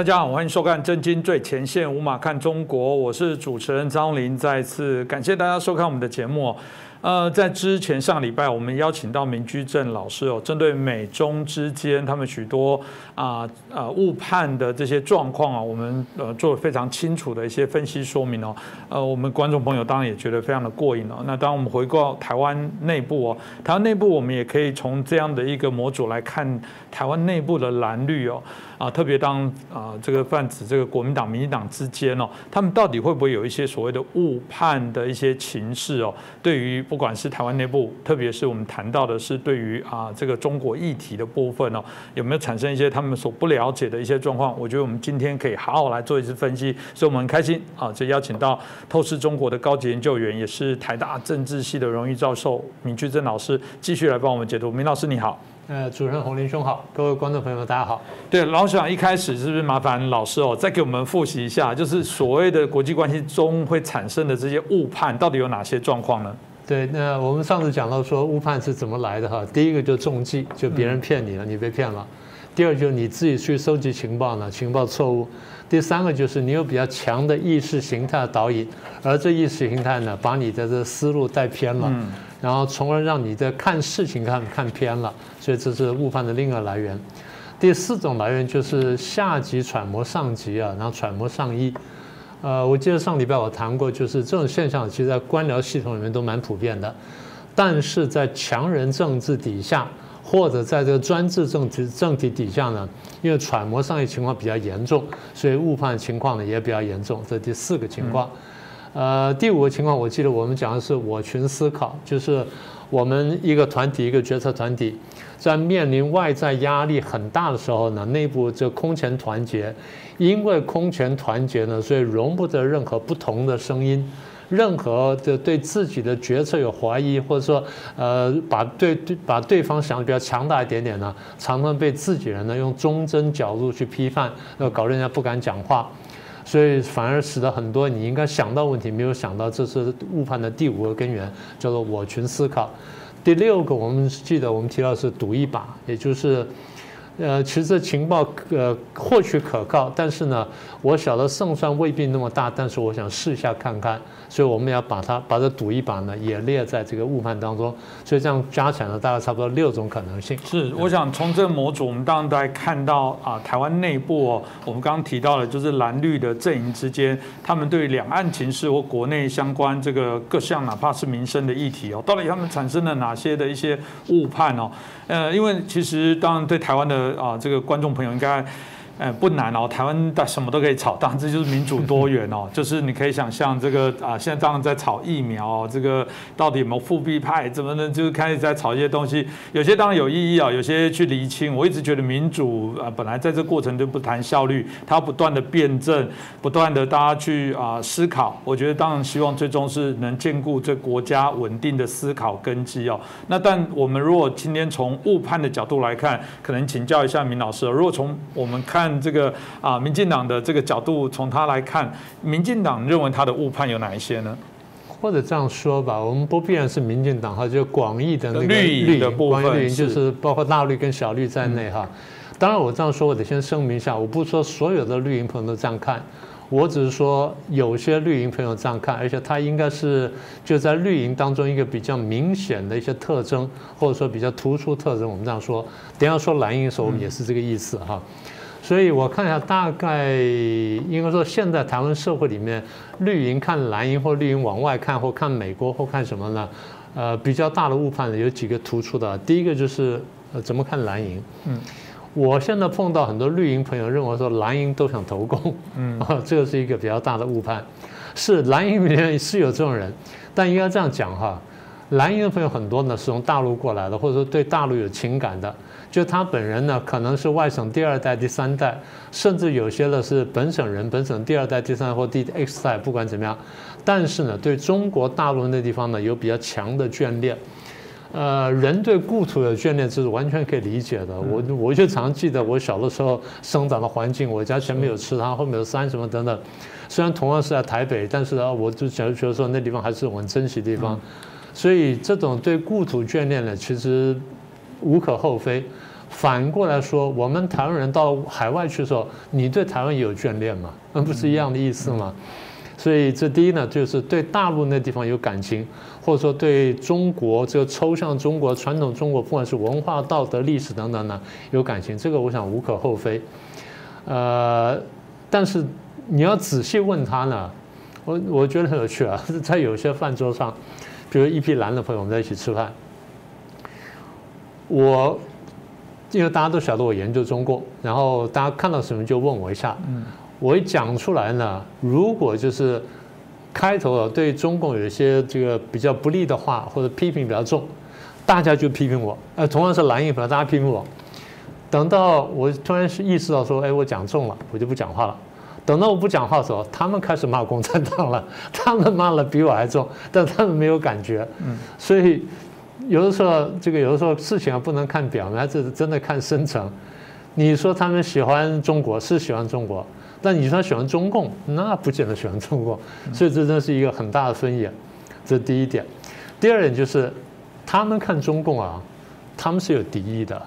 大家好，欢迎收看《震惊最前线》，无马看中国，我是主持人张林。再次感谢大家收看我们的节目。呃，在之前上礼拜，我们邀请到明居正老师哦，针对美中之间他们许多啊啊误判的这些状况啊，我们呃做了非常清楚的一些分析说明哦。呃，我们观众朋友当然也觉得非常的过瘾哦。那当我们回过台湾内部哦，台湾内部我们也可以从这样的一个模组来看台湾内部的蓝绿哦。啊，特别当啊这个泛指这个国民党、民进党之间哦，他们到底会不会有一些所谓的误判的一些情势哦？对于不管是台湾内部，特别是我们谈到的是对于啊这个中国议题的部分哦，有没有产生一些他们所不了解的一些状况？我觉得我们今天可以好好来做一次分析，所以我们很开心啊，就邀请到透视中国的高级研究员，也是台大政治系的荣誉教授闵居正老师，继续来帮我们解读。闵老师你好。呃，主持人洪林兄好，各位观众朋友们大家好。对，老想一开始是不是麻烦老师哦，再给我们复习一下，就是所谓的国际关系中会产生的这些误判，到底有哪些状况呢？对，那我们上次讲到说误判是怎么来的哈，第一个就中计，就别人骗你了，你被骗了；第二就是你自己去收集情报呢，情报错误；第三个就是你有比较强的意识形态导引，而这意识形态呢，把你的这思路带偏了。然后，从而让你的看事情看看偏了，所以这是误判的另一个来源。第四种来源就是下级揣摩上级啊，然后揣摩上意。呃，我记得上礼拜我谈过，就是这种现象，其实在官僚系统里面都蛮普遍的。但是在强人政治底下，或者在这个专制政体政体底下呢，因为揣摩上意情况比较严重，所以误判情况呢也比较严重。这第四个情况。呃，第五个情况，我记得我们讲的是我群思考，就是我们一个团体，一个决策团体，在面临外在压力很大的时候呢，内部就空前团结，因为空前团结呢，所以容不得任何不同的声音，任何的对自己的决策有怀疑，或者说呃，把对对把对方想的比较强大一点点呢，常常被自己人呢用忠贞角度去批判，呃，搞人家不敢讲话。所以反而使得很多你应该想到问题没有想到，这是误判的第五个根源，叫做我群思考。第六个，我们记得我们提到是赌一把，也就是。呃，其实情报呃获取可靠，但是呢，我晓得胜算未必那么大，但是我想试一下看看，所以我们要把它把这赌一把呢也列在这个误判当中，所以这样加起来呢，大概差不多六种可能性。是，我想从这个模组，我们当然在看到啊，台湾内部哦，我们刚刚提到的，就是蓝绿的阵营之间，他们对两岸情势或国内相关这个各项，哪怕是民生的议题哦，到底他们产生了哪些的一些误判哦？呃，因为其实当然对台湾的啊，这个观众朋友应该。呃，不难哦，台湾的什么都可以炒，当然这就是民主多元哦。就是你可以想象这个啊，现在当然在炒疫苗，这个到底有没有复辟派，怎么呢？就是开始在炒一些东西，有些当然有意义啊，有些去厘清。我一直觉得民主啊，本来在这过程就不谈效率，它不断的辩证，不断的大家去啊思考。我觉得当然希望最终是能兼顾这国家稳定的思考根基哦。那但我们如果今天从误判的角度来看，可能请教一下明老师，如果从我们看。这个啊，民进党的这个角度，从他来看，民进党认为他的误判有哪一些呢？或者这样说吧，我们不必然是民进党哈，就广义的那个绿营的部分，就是包括大绿跟小绿在内哈。当然，我这样说，我得先声明一下，我不是说所有的绿营朋友都这样看，我只是说有些绿营朋友这样看，而且他应该是就在绿营当中一个比较明显的一些特征，或者说比较突出特征。我们这样说，等下说蓝营的时候，我们也是这个意思哈。所以我看一下，大概应该说，现在台湾社会里面，绿营看蓝营或绿营往外看或看美国或看什么呢？呃，比较大的误判的有几个突出的。第一个就是呃，怎么看蓝营？嗯，我现在碰到很多绿营朋友认为说蓝营都想投共，嗯，啊，这个是一个比较大的误判。是蓝营里面是有这种人，但应该这样讲哈，蓝营的朋友很多呢是从大陆过来的，或者说对大陆有情感的。就他本人呢，可能是外省第二代、第三代，甚至有些呢是本省人，本省第二代、第三代或第 X 代，不管怎么样，但是呢，对中国大陆那地方呢有比较强的眷恋。呃，人对故土的眷恋，这是完全可以理解的。我我就常记得我小的时候生长的环境，我家前面有池塘，后面有山什么等等。虽然同样是在台北，但是啊，我就觉得觉得说那地方还是我很珍惜的地方。所以这种对故土眷恋呢，其实。无可厚非，反过来说，我们台湾人到海外去的时候，你对台湾也有眷恋嘛？那不是一样的意思吗？所以这第一呢，就是对大陆那地方有感情，或者说对中国这个抽象中国、传统中国，不管是文化、道德、历史等等呢，有感情，这个我想无可厚非。呃，但是你要仔细问他呢，我我觉得很有趣啊，在有些饭桌上，比如一批蓝的朋友，我们在一起吃饭，我。因为大家都晓得我研究中共，然后大家看到什么就问我一下，我一讲出来呢，如果就是开头啊对中共有一些这个比较不利的话或者批评比较重，大家就批评我，呃，同样是蓝营，反正大家批评我。等到我突然意识到说，哎，我讲重了，我就不讲话了。等到我不讲话的时候，他们开始骂共产党了，他们骂了比我还重，但他们没有感觉，所以。有的时候，这个有的时候事情啊不能看表面，这是真的看深层。你说他们喜欢中国是喜欢中国，但你说喜欢中共，那不见得喜欢中共。所以这真的是一个很大的分野，这是第一点。第二点就是，他们看中共啊，他们是有敌意的。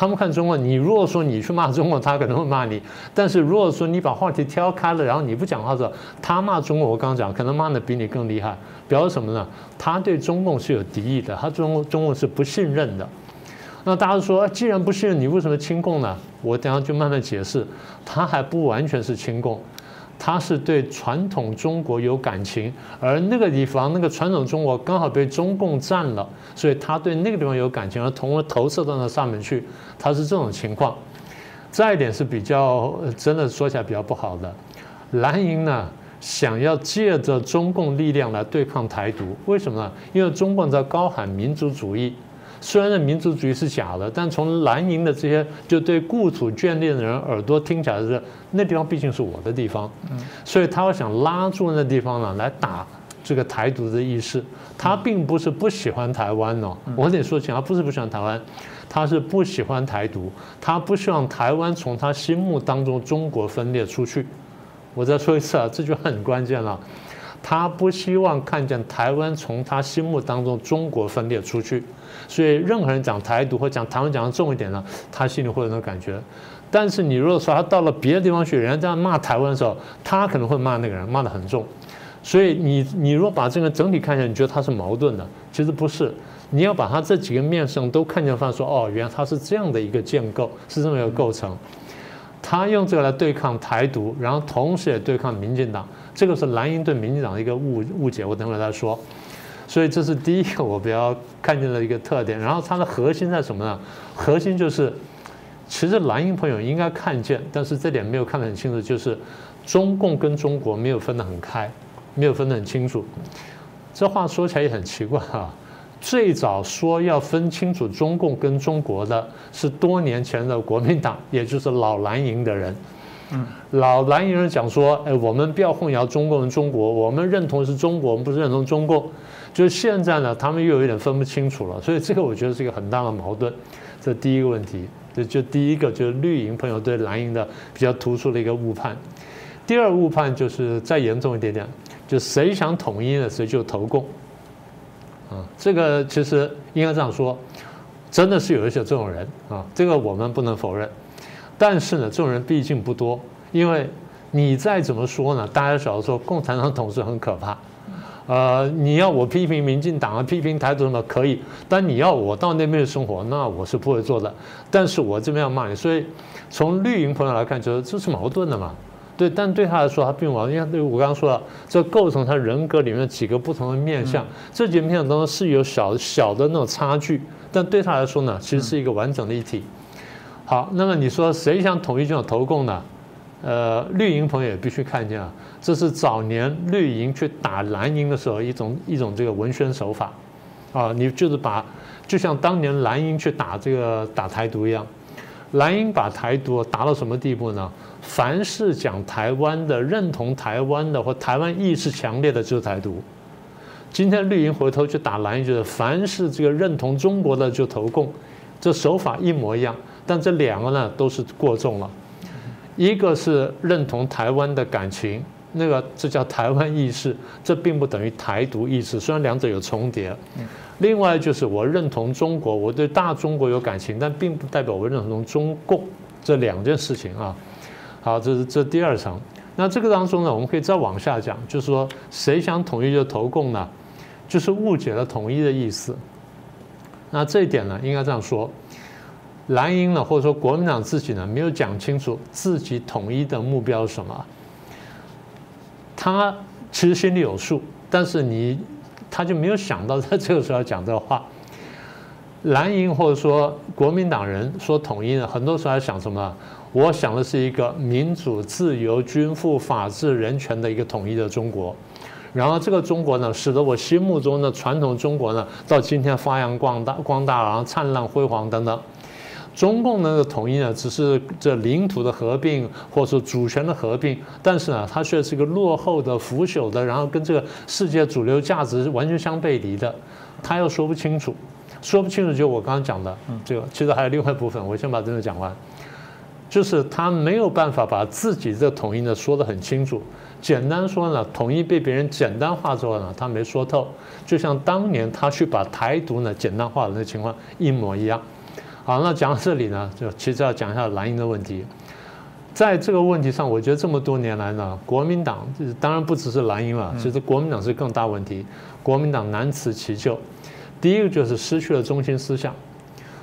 他们看中国，你如果说你去骂中国，他可能会骂你；但是如果说你把话题挑开了，然后你不讲话的时候，他骂中国，我刚刚讲，可能骂的比你更厉害。表示什么呢？他对中共是有敌意的，他中中共是不信任的。那大家说，既然不信任，你为什么亲共呢？我等下就慢慢解释。他还不完全是亲共，他是对传统中国有感情，而那个地方那个传统中国刚好被中共占了，所以他对那个地方有感情，而从而投射到那上面去。他是这种情况。再一点是比较真的说起来比较不好的，蓝营呢？想要借着中共力量来对抗台独，为什么呢？因为中共在高喊民族主义，虽然民族主义是假的，但从蓝营的这些就对故土眷恋的人耳朵听起来是那地方毕竟是我的地方，所以他要想拉住那地方呢来打这个台独的意识。他并不是不喜欢台湾哦，我得说清，他不是不喜欢台湾，他是不喜欢台独，他不希望台湾从他心目当中中国分裂出去。我再说一次啊，这就很关键了。他不希望看见台湾从他心目当中中国分裂出去，所以任何人讲台独或讲台湾讲的重一点呢，他心里会有那种感觉。但是你如果说他到了别的地方去，人家这样骂台湾的时候，他可能会骂那个人，骂得很重。所以你你如果把这个整体看下，你觉得他是矛盾的，其实不是。你要把他这几个面上都看见，发现说哦，原来他是这样的一个建构，是这么一个构成。他用这个来对抗台独，然后同时也对抗民进党，这个是蓝营对民进党的一个误误解。我等会再说。所以这是第一个我比较看见的一个特点。然后它的核心在什么呢？核心就是，其实蓝营朋友应该看见，但是这点没有看得很清楚，就是中共跟中国没有分得很开，没有分得很清楚。这话说起来也很奇怪啊。最早说要分清楚中共跟中国的是多年前的国民党，也就是老蓝营的人。嗯，老蓝营人讲说，哎，我们不要混淆中共跟中国，我们认同是中国，我们不是认同中共。就是现在呢，他们又有点分不清楚了，所以这个我觉得是一个很大的矛盾。这第一个问题，就就第一个就是绿营朋友对蓝营的比较突出的一个误判。第二误判就是再严重一点点，就谁想统一呢，谁就投共。啊，这个其实应该这样说，真的是有一些这种人啊，这个我们不能否认。但是呢，这种人毕竟不多，因为你再怎么说呢，大家晓得说共产党统治很可怕。呃，你要我批评民进党啊，批评台独什么可以，但你要我到那边生活，那我是不会做的。但是我这边要骂你，所以从绿营朋友来看，觉得这是矛盾的嘛。对，但对他来说，他并不，因为对我刚刚说了，这构成他人格里面几个不同的面相，这几个面相当中是有小小的那种差距，但对他来说呢，其实是一个完整的一体。好，那么你说谁想统一这种投共呢？呃，绿营朋友也必须看见啊，这是早年绿营去打蓝营的时候一种一种这个文宣手法，啊，你就是把，就像当年蓝营去打这个打台独一样，蓝营把台独打到什么地步呢？凡是讲台湾的、认同台湾的或台湾意识强烈的，就是台独。今天绿营回头去打蓝营，就是凡是这个认同中国的就投共，这手法一模一样。但这两个呢，都是过重了。一个是认同台湾的感情，那个这叫台湾意识，这并不等于台独意识，虽然两者有重叠。另外就是我认同中国，我对大中国有感情，但并不代表我认同中共这两件事情啊。好，这是这第二层。那这个当中呢，我们可以再往下讲，就是说谁想统一就投共呢？就是误解了统一的意思。那这一点呢，应该这样说：蓝营呢，或者说国民党自己呢，没有讲清楚自己统一的目标是什么。他其实心里有数，但是你他就没有想到在这个时候要讲这话。蓝营或者说国民党人说统一呢，很多时候在想什么？我想的是一个民主、自由、均富、法治、人权的一个统一的中国。然后这个中国呢，使得我心目中的传统中国呢，到今天发扬光大、光大，然后灿烂辉煌等等。中共那个统一呢，只是这领土的合并，或者说主权的合并，但是呢，它却是一个落后的、腐朽的，然后跟这个世界主流价值完全相背离的，他又说不清楚，说不清楚就我刚刚讲的，这个其实还有另外一部分，我先把这个讲完。就是他没有办法把自己这统一呢说得很清楚。简单说呢，统一被别人简单化之后呢，他没说透。就像当年他去把台独呢简单化的那情况一模一样。好，那讲到这里呢，就其实要讲一下蓝营的问题。在这个问题上，我觉得这么多年来呢，国民党当然不只是蓝营了，其实国民党是更大问题。国民党难辞其咎。第一个就是失去了中心思想。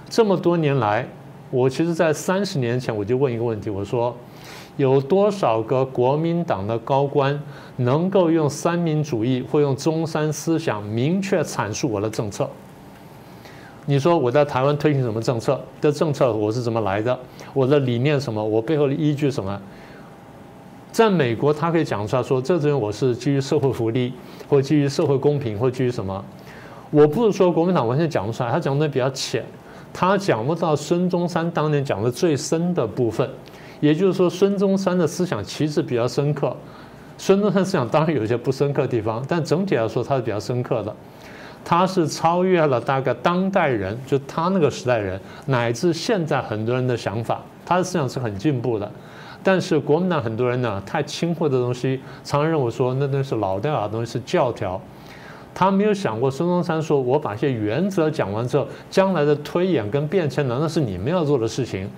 这么多年来。我其实，在三十年前我就问一个问题，我说，有多少个国民党的高官能够用三民主义或用中山思想明确阐述我的政策？你说我在台湾推行什么政策？的政策我是怎么来的？我的理念什么？我背后的依据什么？在美国，他可以讲出来说，这东西我是基于社会福利，或基于社会公平，或基于什么？我不是说国民党完全讲不出来，他讲的比较浅。他讲不到孙中山当年讲的最深的部分，也就是说，孙中山的思想其实比较深刻。孙中山思想当然有一些不深刻的地方，但整体来说他是比较深刻的。他是超越了大概当代人，就他那个时代人，乃至现在很多人的想法。他的思想是很进步的，但是国民党很多人呢，太轻忽的东西，常常认为说那东西是老掉牙的东西，是教条。他没有想过，孙中山说：“我把一些原则讲完之后，将来的推演跟变迁，难道是你们要做的事情？”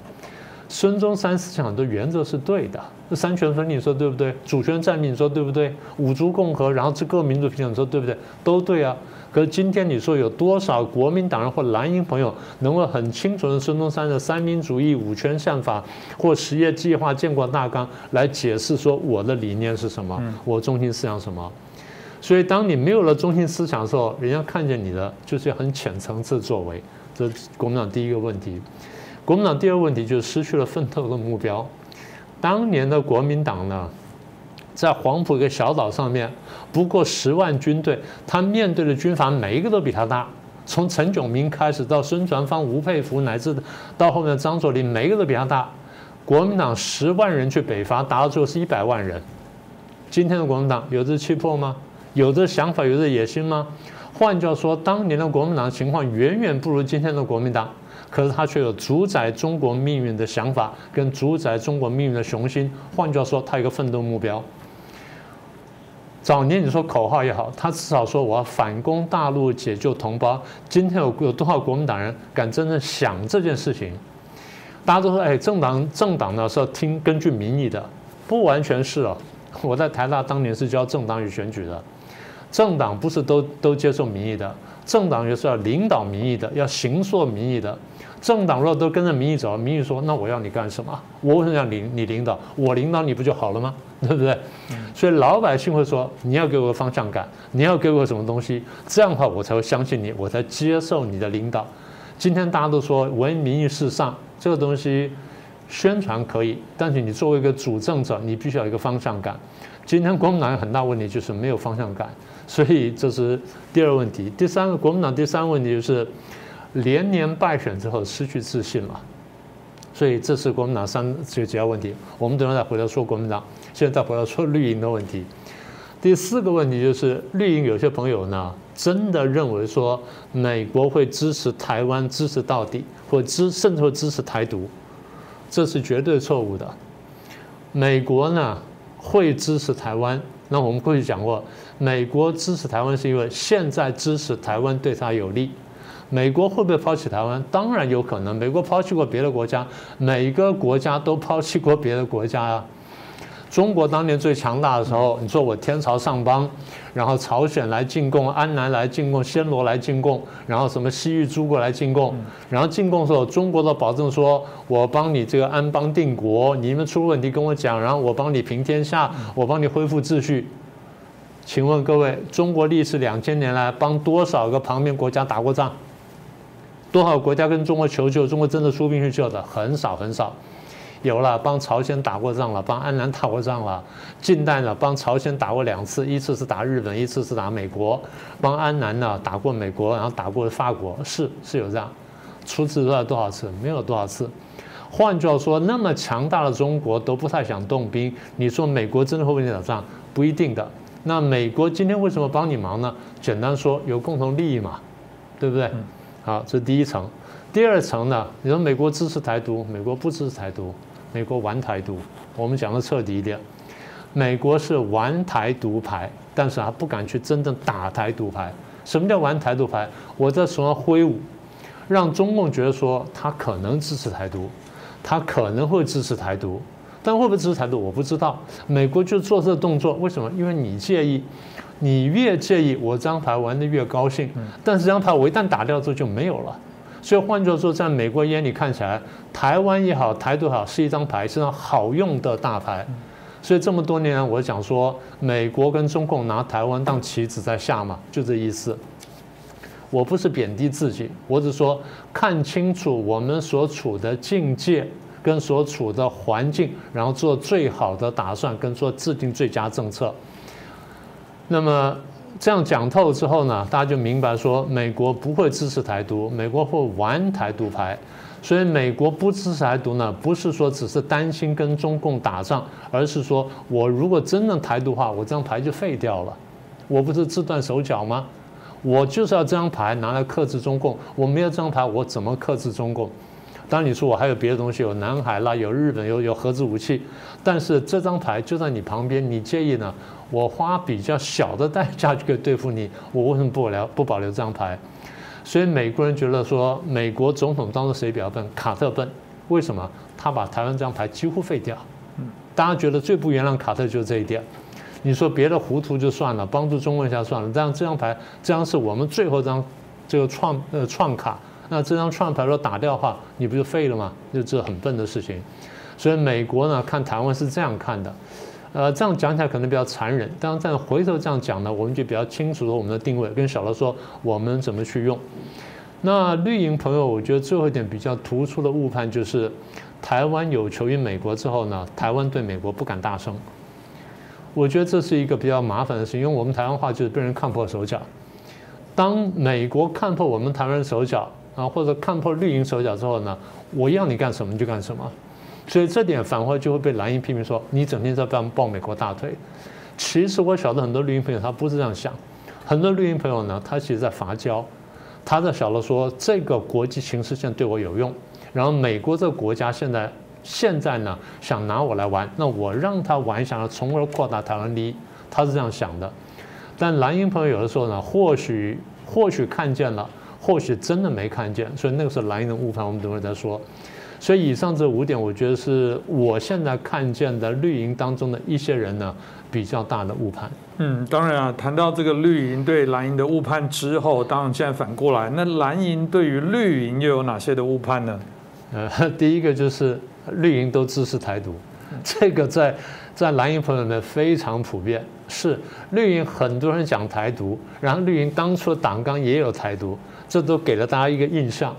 孙中山思想的原则是对的，三权分立说对不对？主权占领说对不对？五族共和，然后这各民族平等说对不对？都对啊。可是今天你说有多少国民党人或蓝营朋友能够很清楚的孙中山的三民主义、五权宪法或实业计划、建国大纲来解释说我的理念是什么，我中心思想什么？所以，当你没有了中心思想的时候，人家看见你的就是很浅层次作为，这是国民党第一个问题。国民党第二个问题就是失去了奋斗的目标。当年的国民党呢，在黄埔一个小岛上面，不过十万军队，他面对的军阀每一个都比他大。从陈炯明开始，到孙传芳、吴佩孚，乃至到后面的张作霖，每一个都比他大。国民党十万人去北伐，打到最后是一百万人。今天的国民党有这气魄吗？有这想法，有这野心吗？换句话说，当年的国民党情况远远不如今天的国民党，可是他却有主宰中国命运的想法，跟主宰中国命运的雄心。换句话说，他有个奋斗目标。早年你说口号也好，他至少说我要反攻大陆，解救同胞。今天有有多少国民党人敢真正想这件事情？大家都说，哎，政党政党呢是要听根据民意的，不完全是哦。我在台大当年是教政党与选举的。政党不是都都接受民意的，政党也是要领导民意的，要行塑民意的。政党若都跟着民意走，民意说那我要你干什么？我为什么要领你领导？我领导你不就好了吗？对不对？所以老百姓会说你要给我个方向感，你要给我什么东西？这样的话我才会相信你，我才接受你的领导。今天大家都说闻民意事上，这个东西宣传可以，但是你作为一个主政者，你必须要有一个方向感。今天国民党有很大问题就是没有方向感。所以这是第二问题，第三个国民党第三个问题就是连年败选之后失去自信了，所以这是国民党三这个主要问题。我们等会再回头说国民党，现在再回头说绿营的问题。第四个问题就是绿营有些朋友呢，真的认为说美国会支持台湾支持到底，或支甚至会支持台独，这是绝对错误的。美国呢会支持台湾。那我们过去讲过，美国支持台湾是因为现在支持台湾对他有利。美国会不会抛弃台湾？当然有可能。美国抛弃过别的国家，每一个国家都抛弃过别的国家啊。中国当年最强大的时候，你说我天朝上邦，然后朝鲜来进贡，安南来进贡，暹罗来进贡，然后什么西域诸国来进贡，然后进贡的时候，中国都保证说，我帮你这个安邦定国，你们出问题跟我讲，然后我帮你平天下，我帮你恢复秩序。请问各位，中国历史两千年来帮多少个旁边国家打过仗？多少国家跟中国求救？中国真的出兵去救的很少很少。有了，帮朝鲜打过仗了，帮安南打过仗了。近代呢，帮朝鲜打过两次，一次是打日本，一次是打美国。帮安南呢，打过美国，然后打过法国，是是有这样。出次多少多少次？没有多少次。换句话说，那么强大的中国都不太想动兵。你说美国真的会为你打仗？不一定的。那美国今天为什么帮你忙呢？简单说，有共同利益嘛，对不对？啊，这是第一层。第二层呢？你说美国支持台独，美国不支持台独。美国玩台独，我们讲的彻底一点，美国是玩台独牌，但是他不敢去真正打台独牌。什么叫玩台独牌？我在手上挥舞，让中共觉得说他可能支持台独，他可能会支持台独，但会不会支持台独我不知道。美国就做这动作，为什么？因为你介意，你越介意，我这张牌玩的越高兴。但是这张牌我一旦打掉之后就没有了。所以换句话说，在美国眼里看起来，台湾也好，台独好，是一张牌，是张好用的大牌。所以这么多年，我讲说，美国跟中共拿台湾当棋子在下嘛，就这意思。我不是贬低自己，我只说看清楚我们所处的境界跟所处的环境，然后做最好的打算，跟做制定最佳政策。那么。这样讲透之后呢，大家就明白说，美国不会支持台独，美国会玩台独牌。所以美国不支持台独呢，不是说只是担心跟中共打仗，而是说我如果真的台独化，我这张牌就废掉了。我不是自断手脚吗？我就是要这张牌拿来克制中共，我没有这张牌，我怎么克制中共？当然你说我还有别的东西，有南海啦，有日本，有有核子武器，但是这张牌就在你旁边，你介意呢？我花比较小的代价就可以对付你，我为什么不保留不保留这张牌？所以美国人觉得说，美国总统当中谁比较笨？卡特笨。为什么？他把台湾这张牌几乎废掉。大家觉得最不原谅卡特就是这一点。你说别的糊涂就算了，帮助中国一下算了，但这张牌，这张是我们最后张这个创呃创卡，那这张创牌如果打掉的话，你不就废了吗？就这很笨的事情。所以美国呢，看台湾是这样看的。呃，这样讲起来可能比较残忍，但是再回头这样讲呢，我们就比较清楚了我们的定位。跟小罗说，我们怎么去用？那绿营朋友，我觉得最后一点比较突出的误判就是，台湾有求于美国之后呢，台湾对美国不敢大声。我觉得这是一个比较麻烦的事，因为我们台湾话就是被人看破手脚。当美国看破我们台湾手脚啊，或者看破绿营手脚之后呢，我要你干什么就干什么。所以这点反而就会被蓝营批评说你整天在抱抱美国大腿。其实我晓得很多绿营朋友他不是这样想，很多绿营朋友呢，他其实在伐交，他在晓得说这个国际形势现在对我有用，然后美国这个国家现在现在呢想拿我来玩，那我让他玩一下，从而扩大台湾利益，他是这样想的。但蓝营朋友有的时候呢，或许或许看见了，或许真的没看见，所以那个是蓝营的误判，我们等会儿再说。所以以上这五点，我觉得是我现在看见的绿营当中的一些人呢比较大的误判。嗯，当然啊，谈到这个绿营对蓝营的误判之后，当然现在反过来，那蓝营对于绿营又有哪些的误判呢？呃，第一个就是绿营都支持台独，这个在在蓝营朋友们非常普遍。是绿营很多人讲台独，然后绿营当初的党纲也有台独，这都给了大家一个印象。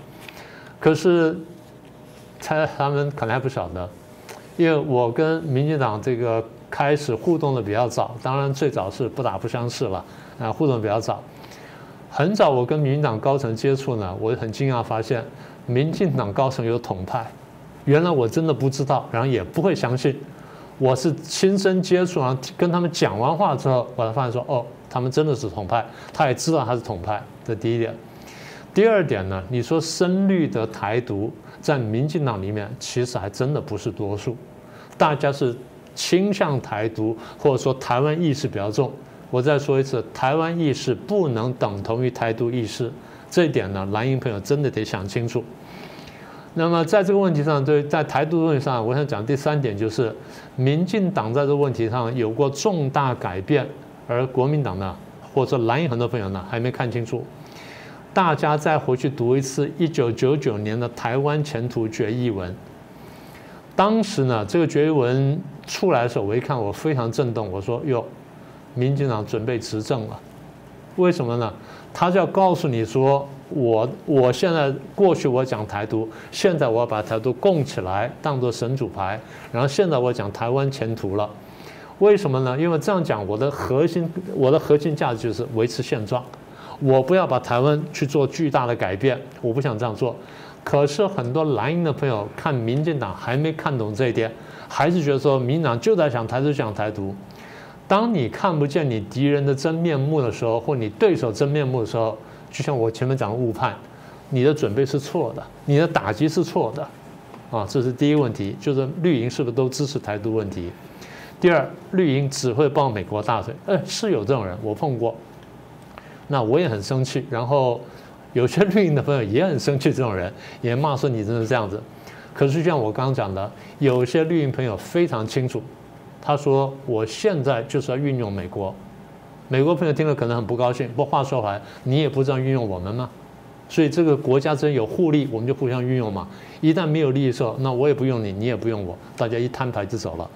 可是。猜他们可能还不晓得，因为我跟民进党这个开始互动的比较早，当然最早是不打不相识了，啊，互动比较早。很早我跟民进党高层接触呢，我很惊讶发现民进党高层有统派，原来我真的不知道，然后也不会相信，我是亲身接触，然后跟他们讲完话之后，我才发现说，哦，他们真的是统派，他也知道他是统派，这第一点。第二点呢，你说深绿的台独。在民进党里面，其实还真的不是多数，大家是倾向台独，或者说台湾意识比较重。我再说一次，台湾意识不能等同于台独意识，这一点呢，蓝营朋友真的得想清楚。那么在这个问题上，对在台独问题上，我想讲第三点就是，民进党在这个问题上有过重大改变，而国民党呢，或者说蓝营很多朋友呢，还没看清楚。大家再回去读一次一九九九年的台湾前途决议文。当时呢，这个决议文出来的时候，我一看，我非常震动，我说：“哟，民进党准备执政了。”为什么呢？他就要告诉你说。我我现在过去我讲台独，现在我要把台独供起来，当做神主牌。然后现在我讲台湾前途了，为什么呢？因为这样讲，我的核心我的核心价值就是维持现状，我不要把台湾去做巨大的改变，我不想这样做。可是很多蓝营的朋友看民进党还没看懂这一点，还是觉得说民进党就在想台独讲台独。当你看不见你敌人的真面目的时候，或你对手真面目的时候。就像我前面讲的误判，你的准备是错的，你的打击是错的，啊，这是第一问题，就是绿营是不是都支持台独问题？第二，绿营只会抱美国大腿，哎，是有这种人，我碰过，那我也很生气，然后有些绿营的朋友也很生气，这种人 也骂说你真的这样子。可是就像我刚刚讲的，有些绿营朋友非常清楚，他说我现在就是要运用美国。美国朋友听了可能很不高兴，不过话说回来，你也不这样运用我们吗？所以这个国家之间有互利，我们就互相运用嘛。一旦没有利益的时候，那我也不用你，你也不用我，大家一摊牌就走了。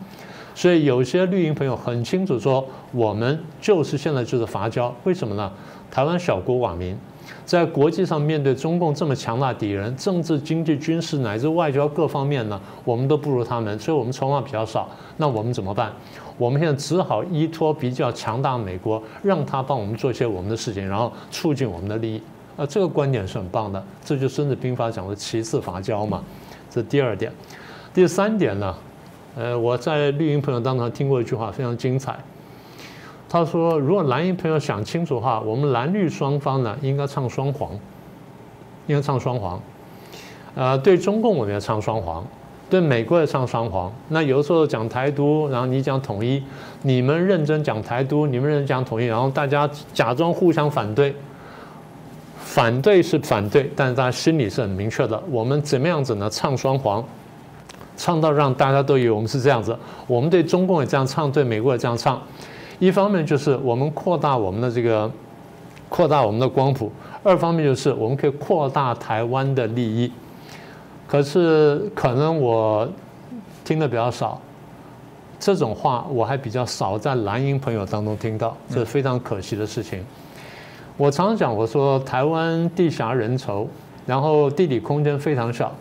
所以有些绿营朋友很清楚说，我们就是现在就是伐交，为什么呢？台湾小国寡民。在国际上面对中共这么强大敌人，政治、经济、军事乃至外交各方面呢，我们都不如他们，所以我们筹码比较少。那我们怎么办？我们现在只好依托比较强大的美国，让他帮我们做一些我们的事情，然后促进我们的利益。啊，这个观点是很棒的。这就《孙子兵法》讲的其次伐交嘛。这第二点，第三点呢？呃，我在绿营朋友当中听过一句话，非常精彩。他说：“如果蓝营朋友想清楚的话，我们蓝绿双方呢，应该唱双簧，应该唱双簧。呃，对中共我们要唱双簧，对美国也唱双簧。那有时候讲台独，然后你讲统一，你们认真讲台独，你们认真讲统一，然后大家假装互相反对，反对是反对，但是大家心里是很明确的。我们怎么样子呢？唱双簧，唱到让大家都以为我们是这样子。我们对中共也这样唱，对美国也这样唱。”一方面就是我们扩大我们的这个，扩大我们的光谱；二方面就是我们可以扩大台湾的利益。可是可能我听的比较少，这种话我还比较少在蓝营朋友当中听到，这是非常可惜的事情。我常常讲，我说台湾地狭人稠，然后地理空间非常小，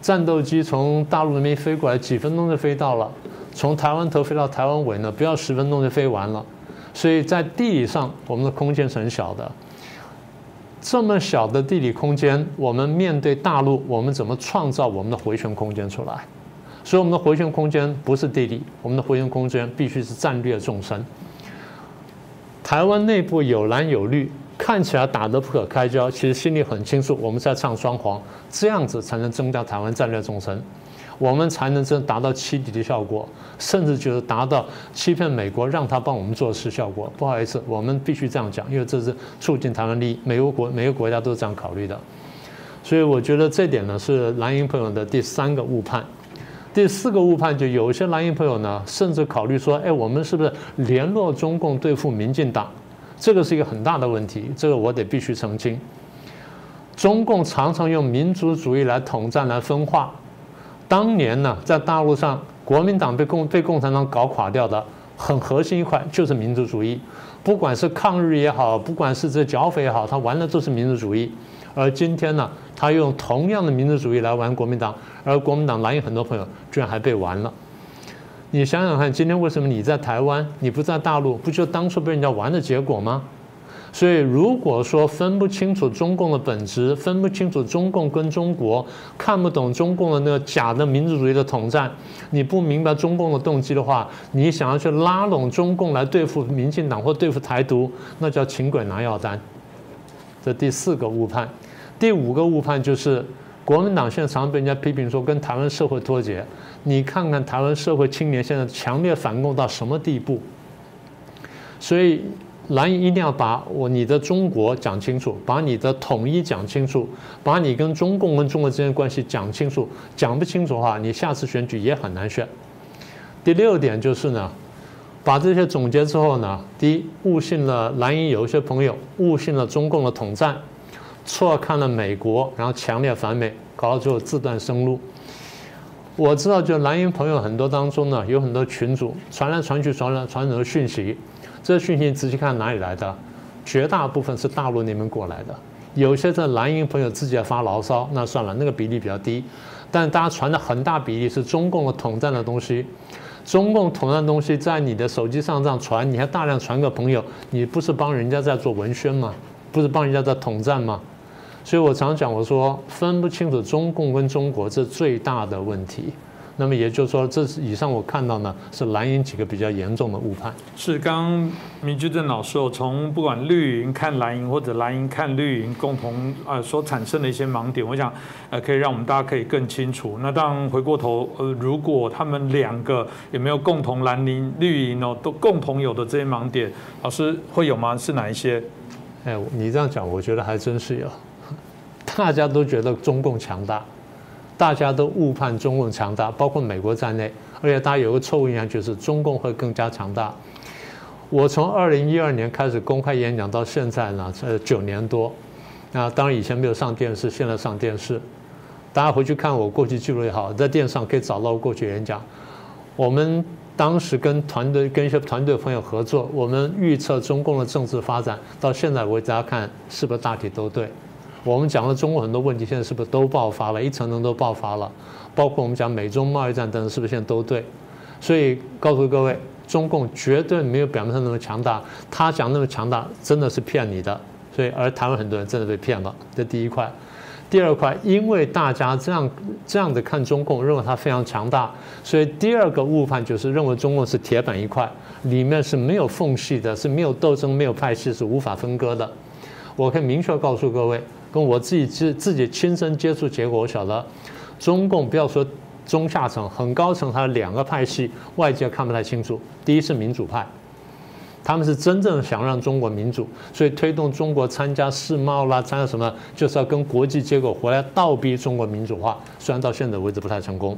战斗机从大陆那边飞过来，几分钟就飞到了。从台湾头飞到台湾尾呢，不要十分钟就飞完了，所以在地理上我们的空间是很小的。这么小的地理空间，我们面对大陆，我们怎么创造我们的回旋空间出来？所以我们的回旋空间不是地理，我们的回旋空间必须是战略纵深。台湾内部有蓝有绿，看起来打得不可开交，其实心里很清楚，我们在唱双簧，这样子才能增加台湾战略纵深。我们才能真达到欺敌的效果，甚至就是达到欺骗美国，让他帮我们做事效果。不好意思，我们必须这样讲，因为这是促进台湾利益。每个国每个国家都是这样考虑的，所以我觉得这点呢是蓝营朋友的第三个误判。第四个误判就有些蓝营朋友呢，甚至考虑说：哎，我们是不是联络中共对付民进党？这个是一个很大的问题，这个我得必须澄清。中共常常用民族主义来统战、来分化。当年呢，在大陆上，国民党被共被共产党搞垮掉的很核心一块就是民族主义，不管是抗日也好，不管是这剿匪也好，他玩的都是民族主义。而今天呢，他用同样的民族主义来玩国民党，而国民党蓝营很多朋友居然还被玩了。你想想看，今天为什么你在台湾，你不在大陆，不就当初被人家玩的结果吗？所以，如果说分不清楚中共的本质，分不清楚中共跟中国，看不懂中共的那个假的民族主义的统战，你不明白中共的动机的话，你想要去拉拢中共来对付民进党或对付台独，那叫请鬼拿药单。这第四个误判，第五个误判就是国民党现在常被人家批评说跟台湾社会脱节，你看看台湾社会青年现在强烈反共到什么地步？所以蓝营一定要把我你的中国讲清楚，把你的统一讲清楚，把你跟中共跟中国之间的关系讲清楚。讲不清楚的话，你下次选举也很难选。第六点就是呢，把这些总结之后呢，第一误信了蓝营有一些朋友误信了中共的统战。错看了美国，然后强烈反美，搞到最后自断生路。我知道，就蓝营朋友很多当中呢，有很多群主传来传去，传来传很多讯息。这讯息仔细看哪里来的？绝大部分是大陆那边过来的。有些在蓝营朋友自己在发牢骚，那算了，那个比例比较低。但大家传的很大比例是中共的统战的东西。中共统战的东西在你的手机上这样传，你还大量传给朋友，你不是帮人家在做文宣吗？不是帮人家在统战吗？所以我常讲，我说分不清楚中共跟中国，这最大的问题。那么也就是说，这是以上我看到呢，是蓝营几个比较严重的误判。是刚刚明居正老师从不管绿营看蓝营，或者蓝营看绿营，共同啊所产生的一些盲点，我想呃可以让我们大家可以更清楚。那当然回过头，呃，如果他们两个有没有共同蓝营绿营哦，都共同有的这些盲点，老师会有吗？是哪一些？哎，你这样讲，我觉得还真是有。大家都觉得中共强大，大家都误判中共强大，包括美国在内。而且大家有个错误印象，就是中共会更加强大。我从二零一二年开始公开演讲到现在呢，呃，九年多。那当然以前没有上电视，现在上电视。大家回去看我过去记录也好，在电视上可以找到过去演讲。我们当时跟团队、跟一些团队朋友合作，我们预测中共的政治发展，到现在为止，大家看是不是大体都对？我们讲了中国很多问题，现在是不是都爆发了？一层层都爆发了，包括我们讲美中贸易战等等，是不是现在都对？所以告诉各位，中共绝对没有表面上那么强大，他讲那么强大，真的是骗你的。所以而台湾很多人真的被骗了，这第一块。第二块，因为大家这样这样的看中共，认为它非常强大，所以第二个误判就是认为中共是铁板一块，里面是没有缝隙的，是没有斗争、没有派系，是无法分割的。我可以明确告诉各位。跟我自己自自己亲身接触结果，我晓得，中共不要说中下层，很高层，它的两个派系，外界看不太清楚。第一是民主派，他们是真正想让中国民主，所以推动中国参加世贸啦，参加什么，就是要跟国际接轨，回来倒逼中国民主化。虽然到现在为止不太成功。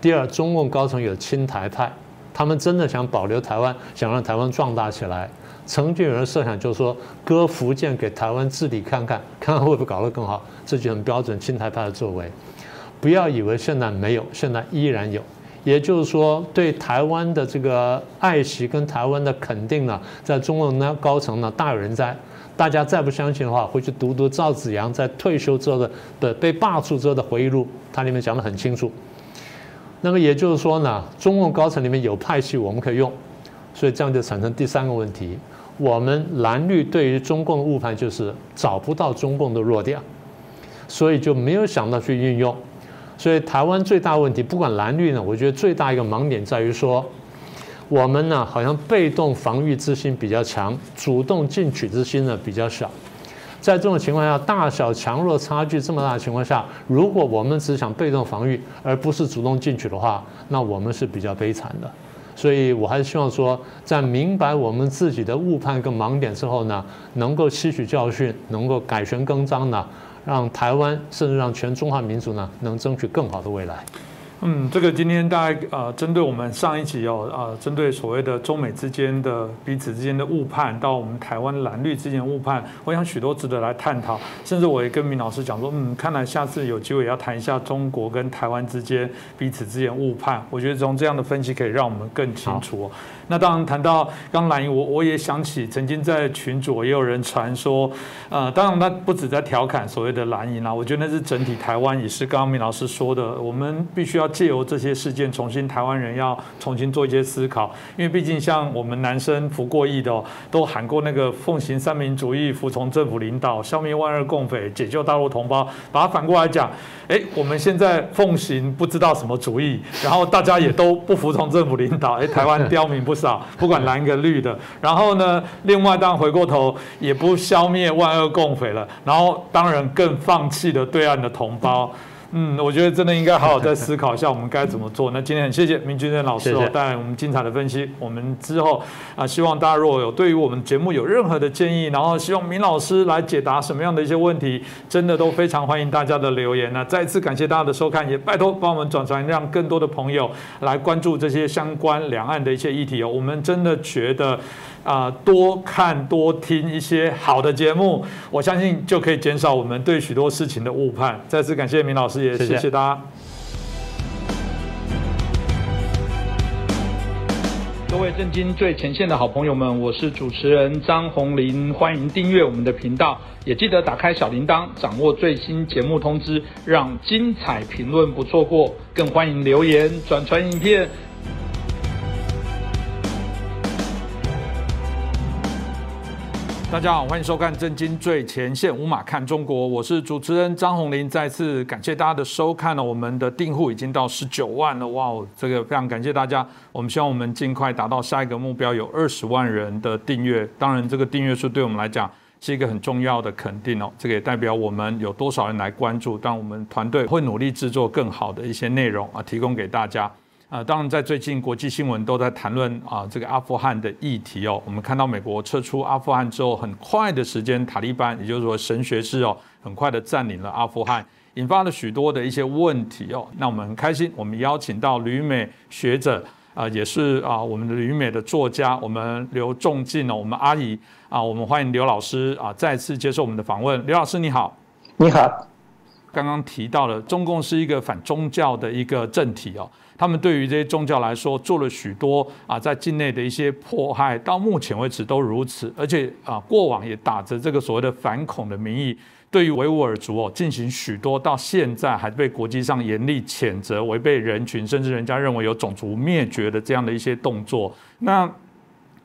第二，中共高层有亲台派，他们真的想保留台湾，想让台湾壮大起来。曾经有人设想，就是说割福建给台湾治理看看，看看会不会搞得更好，这就很标准亲台派的作为。不要以为现在没有，现在依然有。也就是说，对台湾的这个爱惜跟台湾的肯定呢，在中共那高层呢大有人在。大家再不相信的话，回去读读赵子阳在退休之后的的被罢黜之后的回忆录，它里面讲得很清楚。那么也就是说呢，中共高层里面有派系，我们可以用，所以这样就产生第三个问题。我们蓝绿对于中共的误判就是找不到中共的弱点，所以就没有想到去运用。所以台湾最大问题，不管蓝绿呢，我觉得最大一个盲点在于说，我们呢好像被动防御之心比较强，主动进取之心呢比较小。在这种情况下，大小强弱差距这么大的情况下，如果我们只想被动防御而不是主动进取的话，那我们是比较悲惨的。所以，我还是希望说，在明白我们自己的误判跟盲点之后呢，能够吸取教训，能够改弦更张呢，让台湾甚至让全中华民族呢，能争取更好的未来。嗯，这个今天大概呃，针对我们上一集哦，呃，针对所谓的中美之间的彼此之间的误判，到我们台湾蓝绿之间的误判，我想许多值得来探讨。甚至我也跟明老师讲说，嗯，看来下次有机会也要谈一下中国跟台湾之间彼此之间误判。我觉得从这样的分析可以让我们更清楚。那当然谈到刚蓝营，我我也想起曾经在群组也有人传说，呃，当然他不止在调侃所谓的蓝营啦，我觉得那是整体台湾也是刚刚明老师说的，我们必须要借由这些事件重新台湾人要重新做一些思考，因为毕竟像我们男生服过役的，都喊过那个奉行三民主义，服从政府领导，消灭万恶共匪，解救大陆同胞，把它反过来讲，哎，我们现在奉行不知道什么主义，然后大家也都不服从政府领导，哎，台湾刁民不。少，不管蓝跟绿的，然后呢，另外当回过头也不消灭万恶共匪了，然后当然更放弃了对岸的同胞，嗯，我觉得真的应该好好再思考一下，我们该怎么做。那今天很谢谢明君正老师哦，带来我们精彩的分析。我们之后啊，希望大家如果有对于我们节目有任何的建议，然后希望明老师来解答什么样的一些问题，真的都非常欢迎大家的留言。那再次感谢大家的收看，也拜托帮我们转传，让更多的朋友来关注这些相关两岸的一些议题哦。我们真的觉得。啊，多看多听一些好的节目，我相信就可以减少我们对许多事情的误判。再次感谢明老师，也谢谢大家。各位震惊最前线的好朋友们，我是主持人张宏林，欢迎订阅我们的频道，也记得打开小铃铛，掌握最新节目通知，让精彩评论不错过。更欢迎留言转传影片。大家好，欢迎收看《震惊最前线》，无马看中国，我是主持人张宏林。再次感谢大家的收看呢，我们的订户已经到十九万了，哇哦，这个非常感谢大家。我们希望我们尽快达到下一个目标，有二十万人的订阅。当然，这个订阅数对我们来讲是一个很重要的肯定哦。这个也代表我们有多少人来关注，但我们团队会努力制作更好的一些内容啊，提供给大家。啊，当然，在最近国际新闻都在谈论啊这个阿富汗的议题哦。我们看到美国撤出阿富汗之后，很快的时间，塔利班也就是说神学士哦，很快的占领了阿富汗，引发了许多的一些问题哦。那我们很开心，我们邀请到旅美学者啊，也是啊我们的旅美的作家，我们刘仲进哦，我们阿姨啊，我们欢迎刘老师啊再次接受我们的访问。刘老师你好，你好。刚刚提到了中共是一个反宗教的一个政体哦。他们对于这些宗教来说，做了许多啊，在境内的一些迫害，到目前为止都如此。而且啊，过往也打着这个所谓的反恐的名义，对于维吾尔族哦进行许多，到现在还被国际上严厉谴责，违背人群，甚至人家认为有种族灭绝的这样的一些动作。那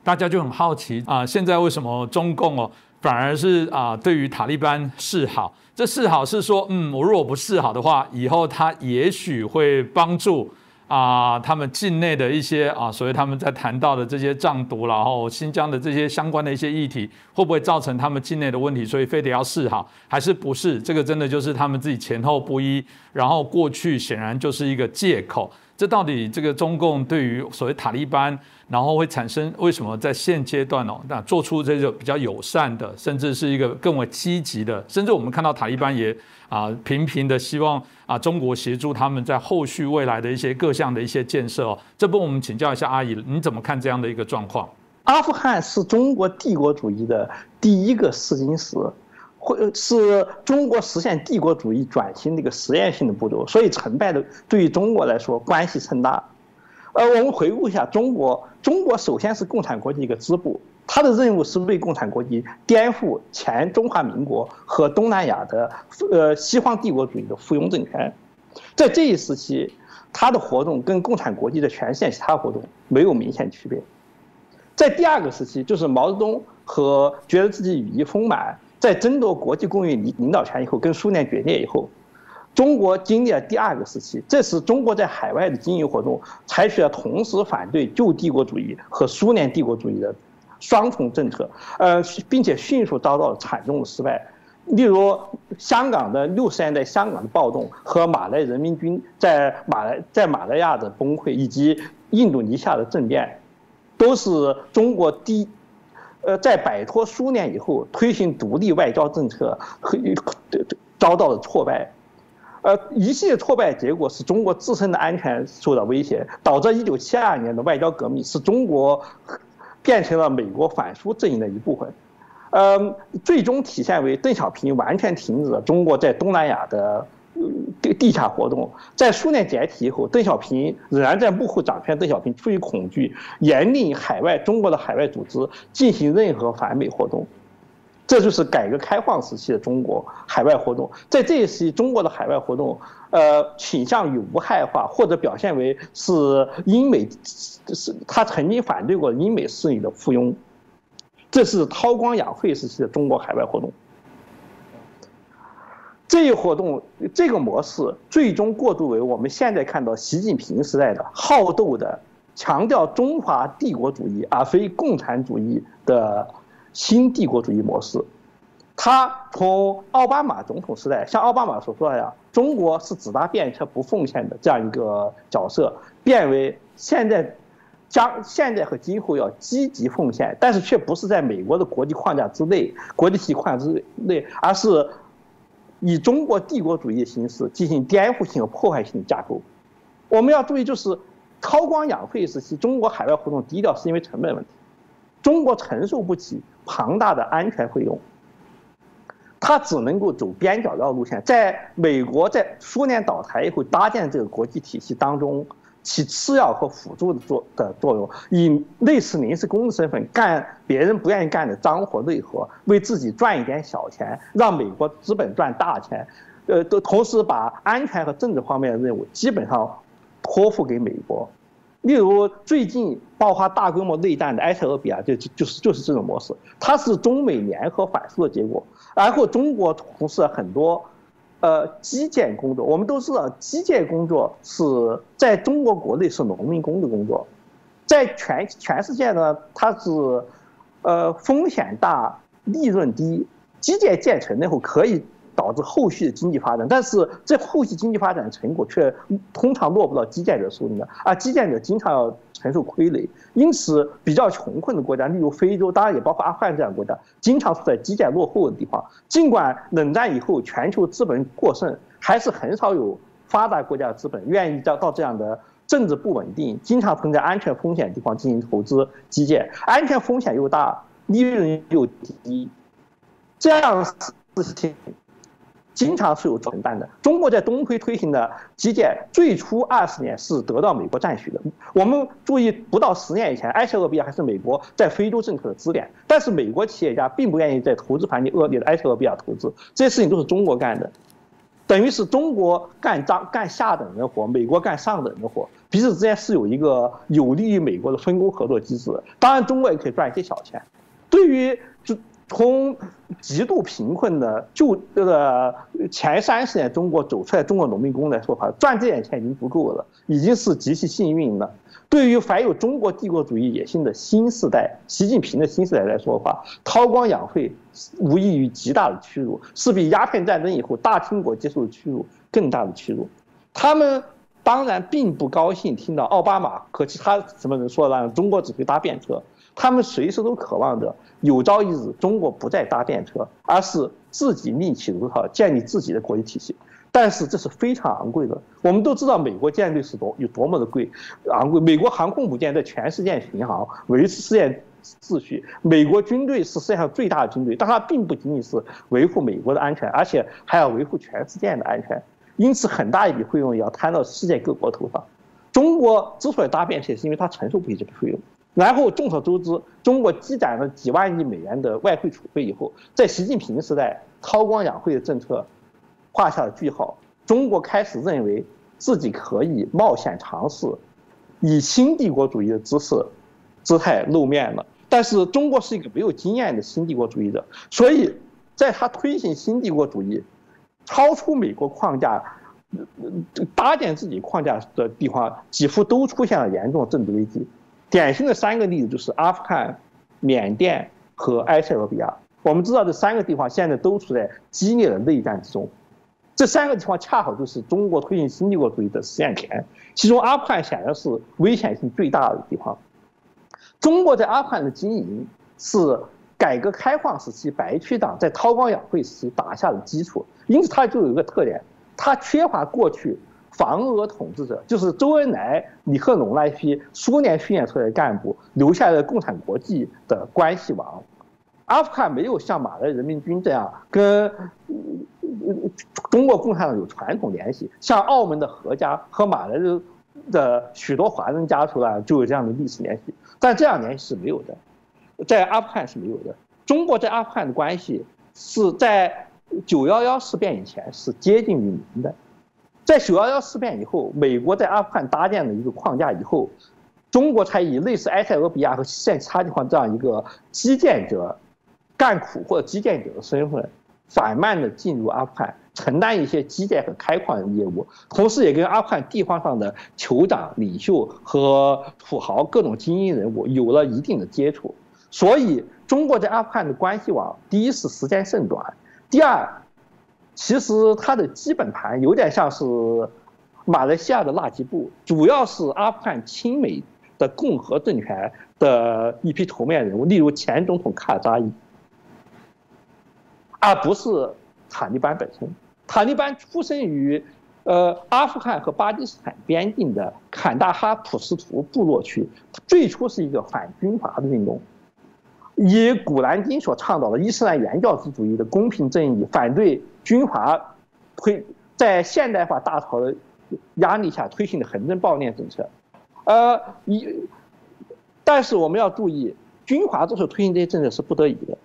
大家就很好奇啊，现在为什么中共哦反而是啊对于塔利班示好？这示好是说，嗯，我如果不示好的话，以后他也许会帮助。啊，他们境内的一些啊，所谓他们在谈到的这些藏独，然后新疆的这些相关的一些议题，会不会造成他们境内的问题？所以非得要示好，还是不是？这个真的就是他们自己前后不一，然后过去显然就是一个借口。这到底这个中共对于所谓塔利班，然后会产生为什么在现阶段哦，那做出这个比较友善的，甚至是一个更为积极的，甚至我们看到塔利班也啊频频的希望啊中国协助他们在后续未来的一些各项的一些建设哦。这不，我们请教一下阿姨，你怎么看这样的一个状况？阿富汗是中国帝国主义的第一个试金石。会是中国实现帝国主义转型的一个实验性的步骤，所以成败的对于中国来说关系甚大。呃，我们回顾一下中国，中国首先是共产国际一个支部，他的任务是为共产国际颠覆前中华民国和东南亚的呃西方帝国主义的附庸政权。在这一时期，他的活动跟共产国际的全线其他活动没有明显区别。在第二个时期，就是毛泽东和觉得自己羽翼丰满。在争夺国际公运领领导权以后，跟苏联决裂以后，中国经历了第二个时期。这时，中国在海外的经营活动采取了同时反对旧帝国主义和苏联帝国主义的双重政策，呃，并且迅速遭到了惨重的失败。例如，香港的六十年代香港的暴动和马来人民军在马来在马来亚的崩溃，以及印度尼西亚的政变，都是中国第。呃，在摆脱苏联以后，推行独立外交政策和遭到了挫败，呃，一系列挫败结果是中国自身的安全受到威胁，导致一九七二年的外交革命使中国变成了美国反苏阵营的一部分，呃，最终体现为邓小平完全停止了中国在东南亚的。地地下活动，在苏联解体以后，邓小平仍然在幕后掌权。邓小平出于恐惧，严令海外中国的海外组织进行任何反美活动。这就是改革开放时期的中国海外活动。在这一时期，中国的海外活动，呃，倾向于无害化，或者表现为是英美，是他曾经反对过英美势力的附庸。这是韬光养晦时期的中国海外活动。这一活动，这个模式最终过渡为我们现在看到习近平时代的好斗的、强调中华帝国主义而非共产主义的新帝国主义模式。他从奥巴马总统时代，像奥巴马所说的呀，中国是只搭便车不奉献的这样一个角色，变为现在将现在和今后要积极奉献，但是却不是在美国的国际框架之内、国际体系框架之内，而是以中国帝国主义的形式进行颠覆性和破坏性的架构。我们要注意，就是韬光养晦时期，中国海外活动低调是因为成本问题，中国承受不起庞大的安全费用。他只能够走边角料路线，在美国在苏联倒台以后搭建这个国际体系当中起次要和辅助的作的作用，以类似临时工的身份干别人不愿意干的脏活累活，为自己赚一点小钱，让美国资本赚大钱，呃，都同时把安全和政治方面的任务基本上托付给美国。例如最近爆发大规模内战的埃塞俄比亚，就就是就是这种模式，它是中美联合反苏的结果。然后中国从事很多，呃，基建工作。我们都知道，基建工作是在中国国内是农民工的工作，在全全世界呢，它是，呃，风险大，利润低。基建建成以后可以导致后续的经济发展，但是这后续经济发展的成果却通常落不到基建者手里面，而基建者经常要。承受亏累，因此比较穷困的国家，例如非洲，当然也包括阿富汗这样的国家，经常处在基建落后的地方。尽管冷战以后全球资本过剩，还是很少有发达国家的资本愿意到到这样的政治不稳定、经常存在安全风险的地方进行投资基建。安全风险又大，利润又低，这样事情。经常是有承担的。中国在东非推行的基建，最初二十年是得到美国赞许的。我们注意，不到十年以前，埃塞俄比亚还是美国在非洲政策的支点，但是美国企业家并不愿意在投资环境恶劣的埃塞俄比亚投资，这些事情都是中国干的，等于是中国干脏干下等人活，美国干上等人活，彼此之间是有一个有利于美国的分工合作机制。当然，中国也可以赚一些小钱。对于。从极度贫困的就这个前三十年中国走出来，中国农民工来说话，赚这点钱已经不够了，已经是极其幸运了。对于怀有中国帝国主义野心的新时代，习近平的新时代来说的话，韬光养晦无异于极大的屈辱，是比鸦片战争以后大清国接受的屈辱更大的屈辱。他们当然并不高兴听到奥巴马和其他什么人说让中国只会搭便车。他们随时都渴望着有朝一日中国不再搭便车，而是自己另起炉灶，建立自己的国际体系。但是这是非常昂贵的。我们都知道美国舰队是多有多么的贵、昂贵。美国航空母舰在全世界巡航，维持世界秩序。美国军队是世界上最大的军队，但它并不仅仅是维护美国的安全，而且还要维护全世界的安全。因此，很大一笔费用也要摊到世界各国头上。中国之所以搭便车，是因为它承受不起这笔费用。然后众所周知，中国积攒了几万亿美元的外汇储备以后，在习近平时代，韬光养晦的政策画下了句号。中国开始认为自己可以冒险尝试，以新帝国主义的姿势、姿态露面了。但是中国是一个没有经验的新帝国主义者，所以在他推行新帝国主义、超出美国框架、搭建自己框架的地方，几乎都出现了严重的政治危机。典型的三个例子就是阿富汗、缅甸和埃塞俄比亚。我们知道这三个地方现在都处在激烈的内战之中，这三个地方恰好就是中国推行新帝国主义的实验田。其中阿富汗显然是危险性最大的地方。中国在阿富汗的经营是改革开放时期白区党在韬光养晦时期打下的基础，因此它就有一个特点，它缺乏过去。防俄统治者就是周恩来、李克农那一批苏联训练出来的干部留下来的共产国际的关系网。阿富汗没有像马来人民军这样跟中国共产党有传统联系，像澳门的何家和马来的的许多华人家族啊就有这样的历史联系，但这样联系是没有的，在阿富汗是没有的。中国在阿富汗的关系是在九幺幺事变以前是接近于零的。在九幺幺事变以后，美国在阿富汗搭建了一个框架以后，中国才以类似埃塞俄比亚和现其他地方这样一个基建者、干苦或者基建者的身份，缓慢地进入阿富汗，承担一些基建和开矿业务，同时也跟阿富汗地方上的酋长、领袖和土豪各种精英人物有了一定的接触，所以。中国在阿富汗的关系网，第一是时间甚短，第二，其实它的基本盘有点像是马来西亚的纳吉布，主要是阿富汗亲美的共和政权的一批头面人物，例如前总统卡扎伊，而不是塔利班本身。塔利班出生于。呃，阿富汗和巴基斯坦边境的坎大哈普什图部落区，最初是一个反军阀的运动，以古兰经所倡导的伊斯兰原教旨主义的公平正义，反对军阀推在现代化大潮的压力下推行的横征暴敛政策。呃，一，但是我们要注意，军阀这时候推行这些政策是不得已的。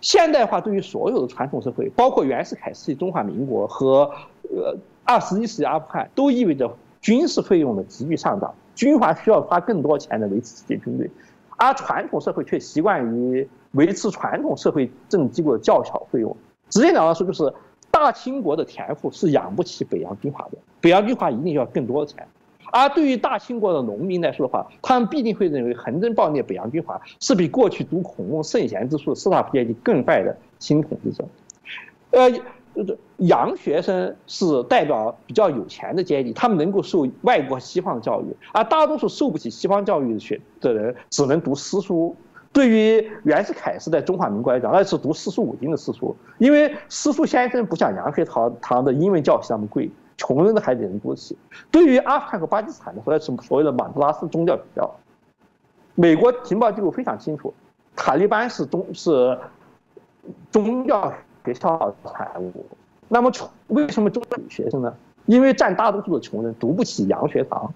现代化对于所有的传统社会，包括袁世凯时期中华民国和呃。二十一世纪阿富汗都意味着军事费用的急剧上涨，军阀需要花更多钱来维持自己的军队，而传统社会却习惯于维持传统社会政治机构的较小费用。直接讲来说，就是大清国的田赋是养不起北洋军阀的，北洋军阀一定要更多的钱。而对于大清国的农民来说的话，他们必定会认为横征暴敛北洋军阀是比过去读孔孟圣贤之书的斯大夫阶级更坏的新统治者。呃。洋学生是代表比较有钱的阶级，他们能够受外国西方教育，而大多数受不起西方教育的学的人只能读私书。对于袁世凯时代中华民国来讲，那是读四书五经的私书，因为私塾先生不像洋学堂堂的英文教学那么贵，穷人的孩子也能读起。对于阿富汗和巴基斯坦的，说是所谓的马德拉斯宗教学校，美国情报机构非常清楚，塔利班是宗是宗教。学校产物，那么穷为什么中女学生呢？因为占大多数的穷人读不起洋学堂。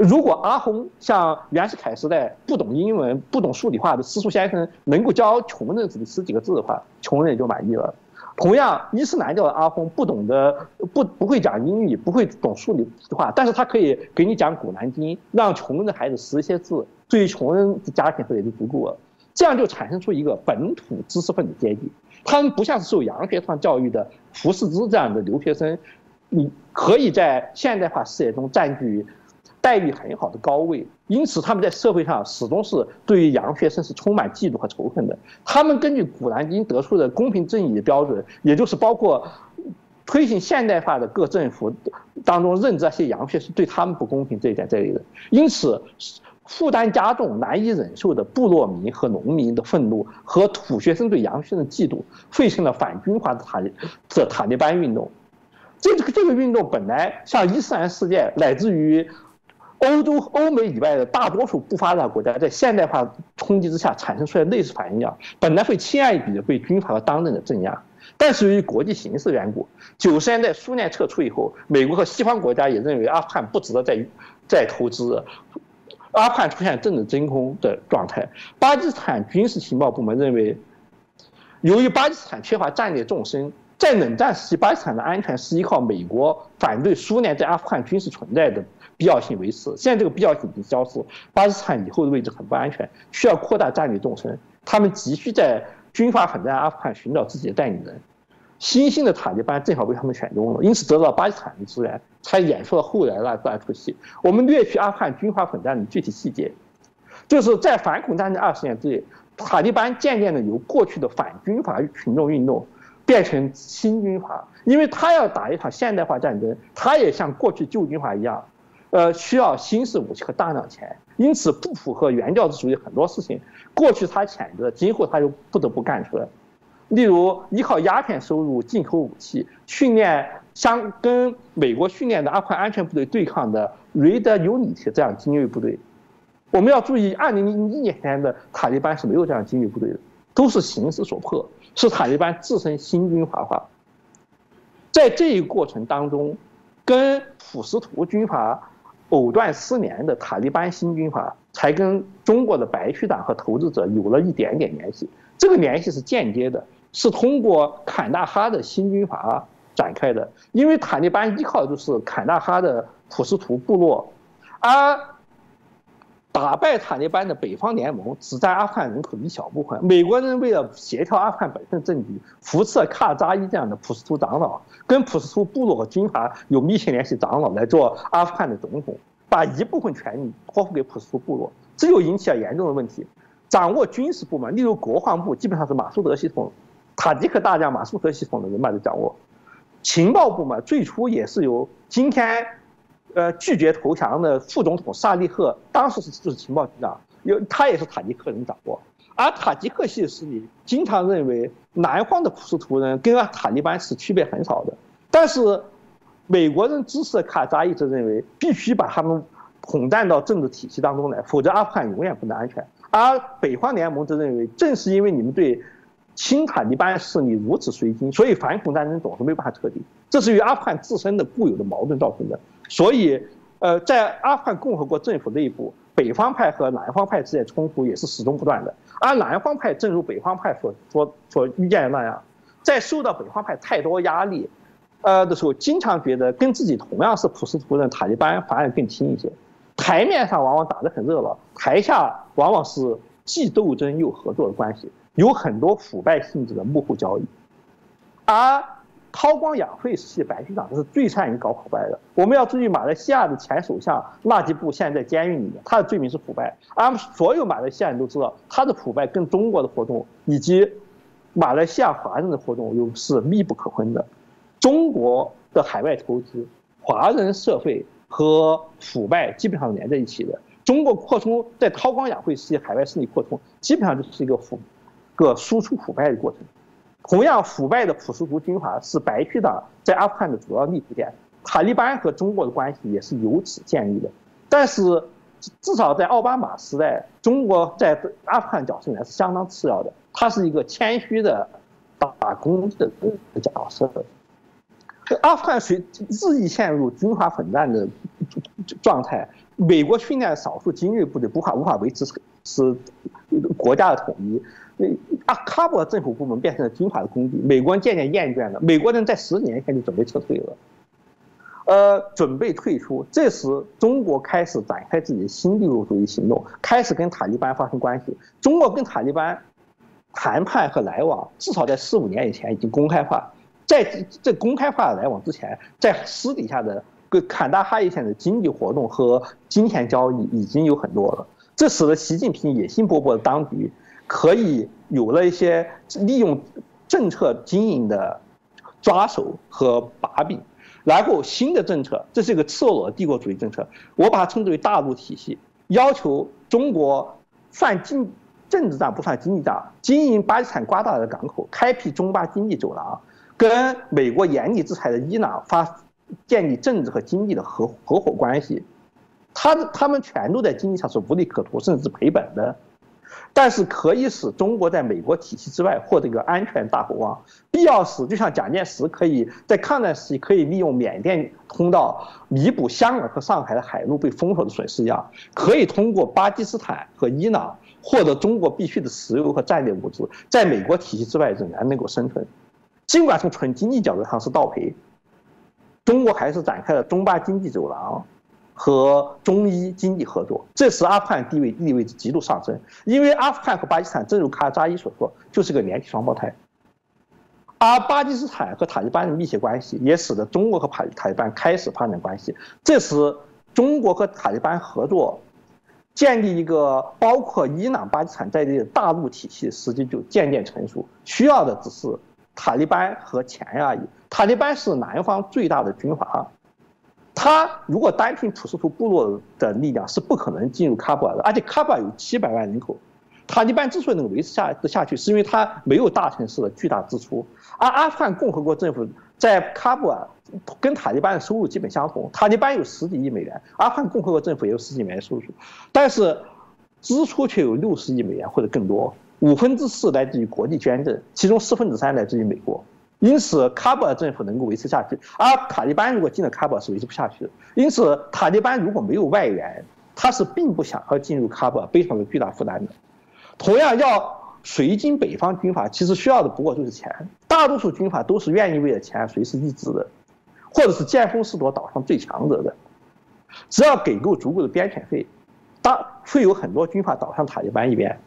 如果阿訇像袁世凯时代不懂英文、不懂数理化的私塾先生能够教穷人只十几个字的话，穷人也就满意了。同样，伊斯兰教的阿訇不懂得不不会讲英语，不会懂数理化，但是他可以给你讲古兰经，让穷人的孩子识一些字，对于穷人的家庭也就足够了。这样就产生出一个本土知识分子阶级。他们不像是受洋学堂教育的福士兹这样的留学生，你可以在现代化事业中占据待遇很好的高位，因此他们在社会上始终是对于洋学生是充满嫉妒和仇恨的。他们根据古兰经得出的公平正义的标准，也就是包括推行现代化的各政府当中认知那些洋学生对他们不公平这一点在内的，因此。负担加重、难以忍受的部落民和农民的愤怒，和土学生对洋学生的嫉妒，沸腾了反军阀的塔利这塔利班运动。这个这个运动本来像伊斯兰世界乃至于欧洲、欧美以外的大多数不发达国家，在现代化冲击之下产生出来类似反应啊，本来会轻而易举的被军阀和当政的镇压。但是由于国际形势缘故，九十年代苏联撤出以后，美国和西方国家也认为阿富汗不值得再再投资。阿富汗出现政治真空的状态。巴基斯坦军事情报部门认为，由于巴基斯坦缺乏战略纵深，在冷战时期，巴基斯坦的安全是依靠美国反对苏联在阿富汗军事存在的必要性维持。现在这个必要性已经消失，巴基斯坦以后的位置很不安全，需要扩大战略纵深。他们急需在军阀混战阿富汗寻找自己的代理人。新兴的塔利班正好被他们选中了，因此得到巴基斯坦的支援，才演出了后来那那出戏。我们略去阿富汗军阀混战的具体细节，就是在反恐战争二十年之内，塔利班渐渐的由过去的反军阀群众运动，变成新军阀，因为他要打一场现代化战争，他也像过去旧军阀一样，呃，需要新式武器和大量钱，因此不符合原教旨主义很多事情，过去他谴责，今后他又不得不干出来。例如，依靠鸦片收入、进口武器、训练相跟美国训练的阿富汗安全部队对抗的 Red Unit 这样精锐部队，我们要注意，二零零一年的塔利班是没有这样精锐部队的，都是形势所迫，是塔利班自身新军阀化。在这一过程当中，跟普什图军阀藕断丝连的塔利班新军阀，才跟中国的白区党和投资者有了一点点联系。这个联系是间接的。是通过坎大哈的新军阀展开的，因为塔利班依靠的就是坎大哈的普什图部落，而打败塔利班的北方联盟只占阿富汗人口的一小部分。美国人为了协调阿富汗本身政局，扶持卡扎伊这样的普什图长老，跟普什图部落和军阀有密切联系长老来做阿富汗的总统，把一部分权力托付给普什图部落，这就引起了严重的问题。掌握军事部门，例如国防部，基本上是马苏德系统，塔吉克大将马苏德系统的人马的掌握。情报部门最初也是由今天，呃，拒绝投降的副总统萨利赫，当时是就是情报局长，有他也是塔吉克人掌握。而塔吉克系势力经常认为南方的普什图人跟塔利班是区别很少的，但是美国人支持的卡扎伊则认为必须把他们统战到政治体系当中来，否则阿富汗永远不能安全。而北方联盟则认为，正是因为你们对亲塔利班势力如此随心，所以反恐战争总是没办法彻底。这是与阿富汗自身的固有的矛盾造成的。所以，呃，在阿富汗共和国政府内部，北方派和南方派之间冲突也是始终不断的。而南方派正如北方派所所所预见的那样，在受到北方派太多压力，呃的时候，经常觉得跟自己同样是普什图人塔利班反而更亲一些。台面上往往打得很热闹，台下往往是既斗争又合作的关系，有很多腐败性质的幕后交易。而韬光养晦时期白局长他是最善于搞腐败的。我们要注意，马来西亚的前首相纳吉布现在在监狱里面，他的罪名是腐败。而所有马来西亚人都知道，他的腐败跟中国的活动以及马来西亚华人的活动又是密不可分的。中国的海外投资、华人社会和腐败基本上连在一起的。中国扩充在韬光养晦时期海外势力扩充，基本上就是一个腐、个输出腐败的过程。同样腐败的普什图军阀是白区党在阿富汗的主要立足点，塔利班和中国的关系也是由此建立的。但是，至少在奥巴马时代，中国在阿富汗角色里面是相当次要的，它是一个谦虚的打工的角色。阿富汗随日益陷入军阀混战的状态，美国训练少数精锐部队无法无法维持是国家的统一。阿喀布尔政府部门变成了军阀的工具，美国人渐渐厌倦了。美国人在十年前就准备撤退了，呃，准备退出。这时，中国开始展开自己的新帝国主义行动，开始跟塔利班发生关系。中国跟塔利班谈判和来往，至少在四五年以前已经公开化。在这公开化的来往之前，在私底下的跟坎大哈一线的经济活动和金钱交易已经有很多了。这使得习近平野心勃勃的当局。可以有了一些利用政策经营的抓手和把柄，然后新的政策，这是一个赤裸裸的帝国主义政策，我把它称之为大陆体系，要求中国算经政治账不算经济账，经营巴基斯坦刮大的港口，开辟中巴经济走廊，跟美国严厉制裁的伊朗发建立政治和经济的合合伙关系，他他们全都在经济上是无利可图，甚至是赔本的。但是可以使中国在美国体系之外获得一个安全大后方，必要时就像蒋介石可以在抗战时期可以利用缅甸通道弥补香港和上海的海路被封锁的损失一样，可以通过巴基斯坦和伊朗获得中国必需的石油和战略物资，在美国体系之外仍然能够生存。尽管从纯经济角度上是倒赔，中国还是展开了中巴经济走廊。和中医经济合作，这使阿富汗地位地位极度上升。因为阿富汗和巴基斯坦，正如卡扎伊所说，就是个连体双胞胎。而巴基斯坦和塔利班的密切关系，也使得中国和塔塔利班开始发展关系。这时，中国和塔利班合作，建立一个包括伊朗、巴基斯坦在内的大陆体系，实际就渐渐成熟。需要的只是塔利班和钱而已。塔利班是南方最大的军阀。他如果单凭普什图部落的力量是不可能进入喀布尔的，而且喀布尔有七百万人口，塔利班之所以能维持下得下去，是因为他没有大城市的巨大支出。而阿富汗共和国政府在喀布尔跟塔利班的收入基本相同，塔利班有十几亿美元，阿富汗共和国政府也有十几美元收入，但是支出却有六十亿美元或者更多，五分之四来自于国际捐赠，其中四分之三来自于美国。因此，喀布尔政府能够维持下去，而塔利班如果进了喀布尔是维持不下去的。因此，塔利班如果没有外援，他是并不想要进入喀布尔，背上有巨大负担的。同样，要随经北方军阀，其实需要的不过就是钱。大多数军阀都是愿意为了钱随时一掷的，或者是见风使舵，岛上最强者的。只要给够足够的边遣费，大会有很多军阀倒向塔利班一边。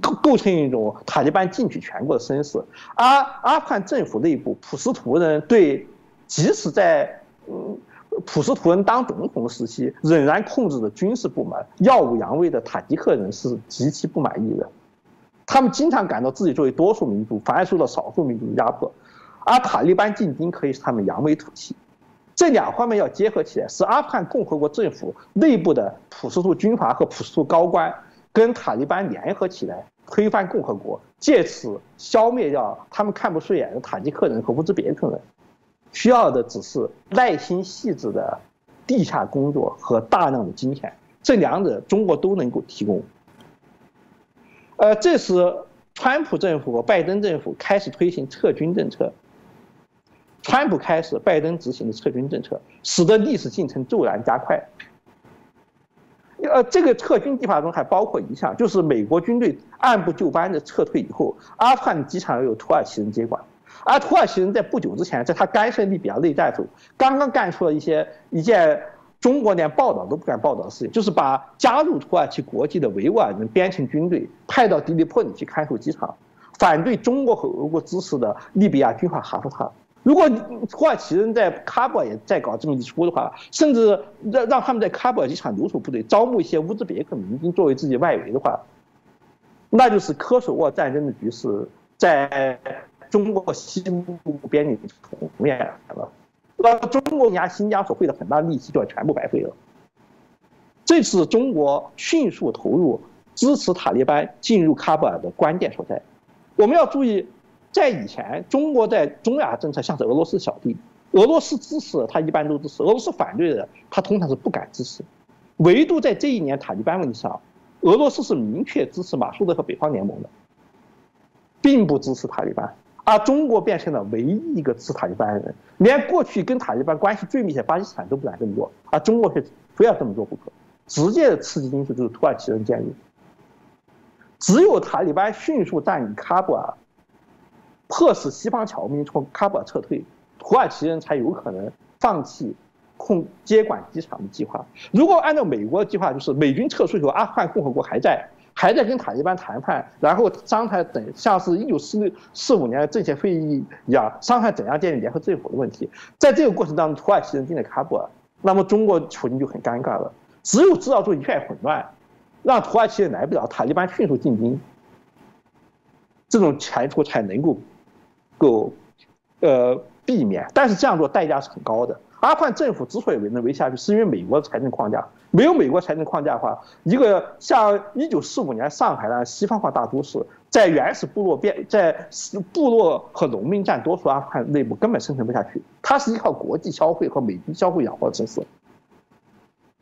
构构成一种塔利班进取全国的声势，而阿富汗政府内部普什图人对，即使在嗯普什图人当总统时期仍然控制着军事部门，耀武扬威的塔吉克人是极其不满意的。他们经常感到自己作为多数民族，反而受到少数民族的压迫，而塔利班进京可以使他们扬眉吐气。这两方面要结合起来，使阿富汗共和国政府内部的普什图军阀和普什图高官跟塔利班联合起来推翻共和国，借此消灭掉他们看不顺眼的塔吉克人和乌兹别克人。需要的只是耐心细致的地下工作和大量的金钱，这两者中国都能够提供。呃，这时川普政府和拜登政府开始推行撤军政策。川普开始，拜登执行的撤军政策，使得历史进程骤然加快。呃，这个撤军计划中还包括一项，就是美国军队按部就班的撤退以后，阿富汗机场由土耳其人接管。而土耳其人在不久之前，在他干涉利比亚内战时候，刚刚干出了一些一件中国连报道都不敢报道的事情，就是把加入土耳其国籍的维吾尔人边境军队派到迪利破里去看守机场，反对中国和俄国支持的利比亚军阀哈夫塔。如果土耳其人在喀布尔也在搞这么一出的话，甚至让让他们在喀布尔机场留守部队招募一些乌兹别克民兵作为自己外围的话，那就是科索沃战争的局势在。中国西部边境重演了，那中国家新疆所费的很大力气就要全部白费了。这次中国迅速投入支持塔利班进入喀布尔的关键所在。我们要注意，在以前，中国在中亚政策像是俄罗斯小弟，俄罗斯支持他一般都支持，俄罗斯反对的他通常是不敢支持。唯独在这一年塔利班问题上，俄罗斯是明确支持马苏德和北方联盟的，并不支持塔利班。而中国变成了唯一一个支持塔利班的人，连过去跟塔利班关系最密切巴基斯坦都不敢这么做，而中国却非要这么做不可。直接的刺激因素就是土耳其人建立。只有塔利班迅速占领喀布尔，迫使西方侨民从喀布尔撤退，土耳其人才有可能放弃控接管机场的计划。如果按照美国的计划，就是美军撤出以后，阿富汗共和国还在。还在跟塔利班谈判，然后商谈等，像是一九四六四五年的政协会议一样，商谈怎样建立联合政府的问题。在这个过程当中，土耳其人进了喀布尔，那么中国处境就很尴尬了。只有制造出一片混乱，让土耳其人来不了，塔利班迅速进兵，这种前途才能够够呃避免。但是这样做代价是很高的。阿富汗政府之所以能维下去，是因为美国的财政框架。没有美国财政框架的话，一个像1945年上海的西方化大都市，在原始部落变，在部落和农民占多数阿富汗内部根本生存不下去。它是依靠国际消费和美军消费养活的城市。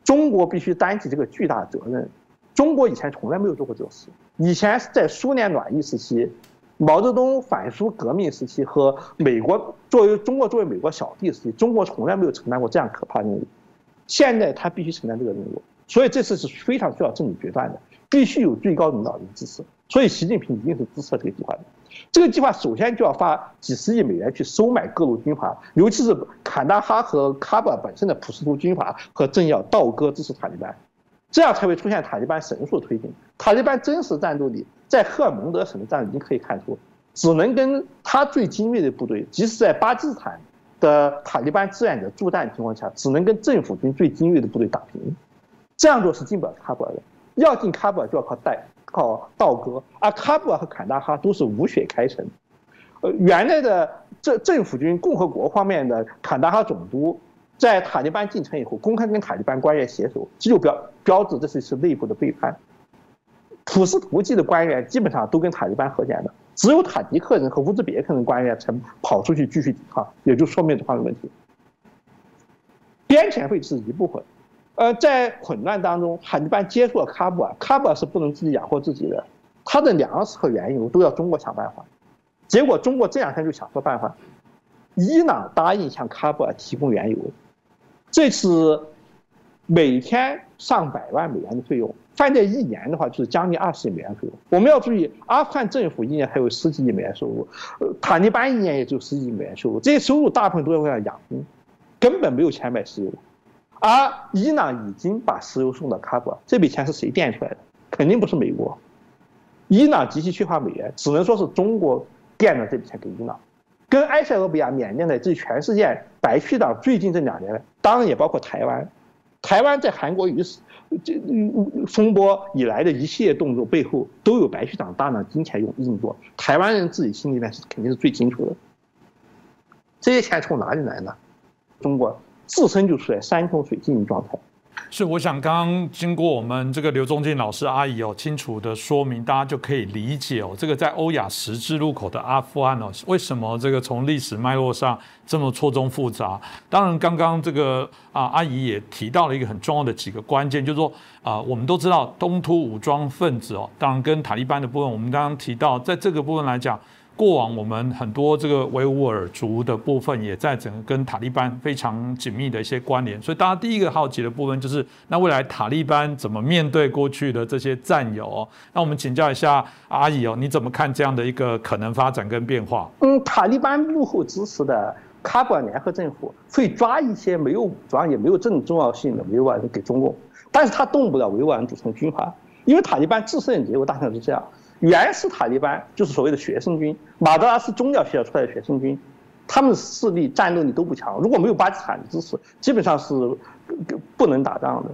中国必须担起这个巨大的责任。中国以前从来没有做过这种事。以前在苏联暖意时期。毛泽东反苏革命时期和美国作为中国作为美国小弟时期，中国从来没有承担过这样可怕的任务。现在他必须承担这个任务，所以这次是非常需要政治决断的，必须有最高领导人支持。所以习近平一定是支持这个计划的。这个计划首先就要花几十亿美元去收买各路军阀，尤其是坎大哈和喀布尔本身的普什图军阀和政要倒戈支持塔利班，这样才会出现塔利班神速推进。塔利班真实战斗力。在赫尔蒙德省的战已经可以看出，只能跟他最精锐的部队，即使在巴基斯坦的塔利班志愿者驻战情况下，只能跟政府军最精锐的部队打平。这样做是进不了喀布尔的，要进喀布尔就要靠带靠道戈，而喀布尔和坎大哈都是无血开城。呃，原来的政政府军共和国方面的坎大哈总督，在塔利班进城以后，公开跟塔利班官员携手，这就标标志这是一次内部的背叛。普什图记的官员基本上都跟塔利班和解了，只有塔吉克人和乌兹别克人官员曾跑出去继续抵抗，也就说明这方面问题。边遣费是一部分，呃，在混乱当中，塔利班接触了喀布尔，喀布尔是不能自己养活自己的，他的粮食和原油都要中国想办法。结果中国这两天就想出办法，伊朗答应向喀布尔提供原油，这次每天上百万美元的费用。放在一年的话，就是将近二十亿美元费用。我们要注意，阿富汗政府一年还有十几亿美元收入，塔利班一年也就十几亿美元收入。这些收入大部分都要为了养兵，根本没有钱买石油。而伊朗已经把石油送到喀布尔，这笔钱是谁垫出来的？肯定不是美国。伊朗极其缺乏美元，只能说是中国垫了这笔钱给伊朗。跟埃塞俄比亚、缅甸的这全世界白区党最近这两年当然也包括台湾。台湾在韩国与这风波以来的一系列动作背后，都有白区长大量金钱用运作。台湾人自己心里面是肯定是最清楚的。这些钱从哪里来呢？中国自身就处在山穷水尽的状态。是，我想刚刚经过我们这个刘忠进老师阿姨哦清楚的说明，大家就可以理解哦，这个在欧亚十字路口的阿富汗哦，为什么这个从历史脉络上这么错综复杂？当然，刚刚这个啊阿姨也提到了一个很重要的几个关键，就是说啊，我们都知道东突武装分子哦，当然跟塔利班的部分，我们刚刚提到，在这个部分来讲。过往我们很多这个维吾尔族的部分，也在整个跟塔利班非常紧密的一些关联，所以大家第一个好奇的部分就是，那未来塔利班怎么面对过去的这些战友？那我们请教一下阿姨哦，你怎么看这样的一个可能发展跟变化？嗯，塔利班幕后支持的喀布尔联合政府会抓一些没有武装也没有政治重要性的维吾尔人给中共，但是他动不了维吾尔人组成军阀，因为塔利班自身的结构大概是这样。原始塔利班就是所谓的学生军，马德拉斯宗教学校出来的学生军，他们的势力、战斗力都不强。如果没有巴基斯坦的支持，基本上是不能打仗的。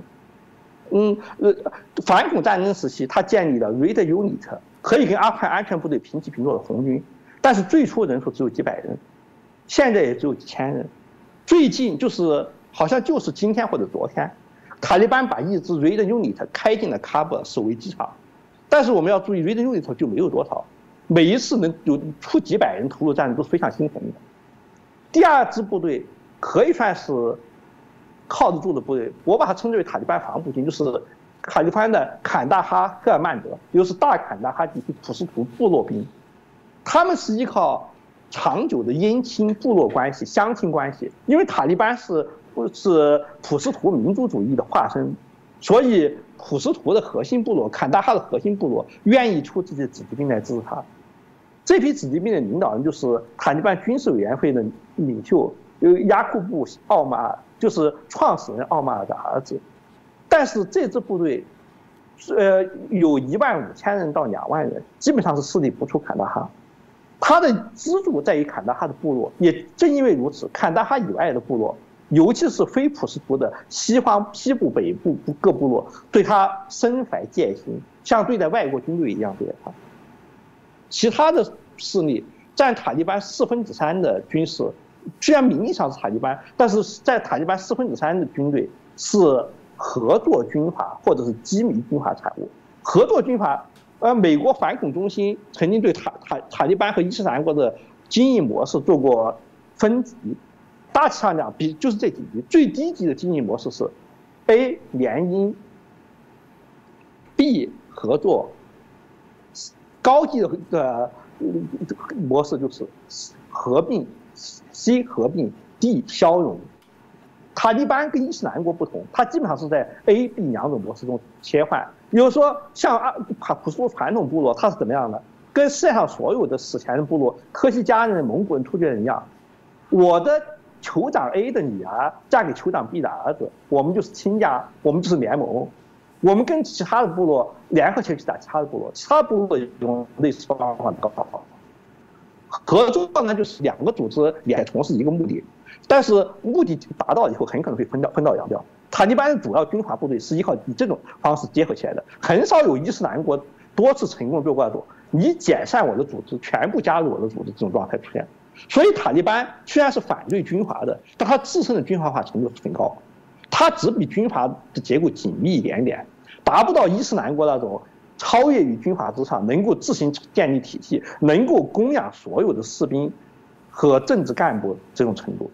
嗯，呃，反恐战争时期，他建立了 Red Unit，可以跟阿富汗安全部队平起平坐的红军，但是最初人数只有几百人，现在也只有几千人。最近就是好像就是今天或者昨天，塔利班把一支 Red Unit 开进了喀布尔市维机场。但是我们要注意，Red Unit 就没有多少，每一次能有出几百人投入战争都是非常心疼的。第二支部队可以算是靠得住的部队，我把它称之为塔利班防部军，就是塔利班的坎大哈赫尔曼德，又是大坎大哈地区普什图部落兵，他们是依靠长久的姻亲部落关系、乡亲关系，因为塔利班是是普什图民族主义的化身，所以。普什图的核心部落，坎大哈的核心部落愿意出自己的子弟兵来支持他。这批子弟兵的领导人就是塔利班军事委员会的领袖，有亚库布·奥马尔，就是创始人奥马尔的儿子。但是这支部队，呃，有一万五千人到两万人，基本上是势力不出坎大哈。他的支柱在于坎大哈的部落，也正因为如此，坎大哈以外的部落。尤其是非普什图的西方西部、北部各部落，对他深怀戒心，像对待外国军队一样对待他。其他的势力占塔利班四分之三的军事，虽然名义上是塔利班，但是在塔利班四分之三的军队是合作军阀或者是机密军阀产物。合作军阀，呃，美国反恐中心曾经对塔塔塔利班和伊斯兰国的经营模式做过分级。大体上讲，比就是这几级，最低级的经营模式是：A 联姻，B 合作，高级的的模式就是合并，C 合并，D 消融。塔利班跟伊斯兰国不同，它基本上是在 A、B 两种模式中切换。比如说，像阿普普什图传统部落，它是怎么样的？跟世界上所有的史前的部落，科西嘉人、蒙古人、突厥人一样，我的。酋长 A 的女儿嫁给酋长 B 的儿子，我们就是亲家，我们就是联盟，我们跟其他的部落联合起来去打其他的部落，其他部落用类似方法搞搞。合作呢，就是两个组织也从事一个目的，但是目的达到以后，很可能会分道分道扬镳。塔利班的主要军阀部队是依靠以这种方式结合起来的，很少有伊斯兰国多次成功做过这种你解散我的组织，全部加入我的组织这种状态出现。所以塔利班虽然是反对军阀的，但他自身的军阀化程度很高，他只比军阀的结构紧密一点点，达不到伊斯兰国那种超越于军阀之上，能够自行建立体系，能够供养所有的士兵和政治干部这种程度。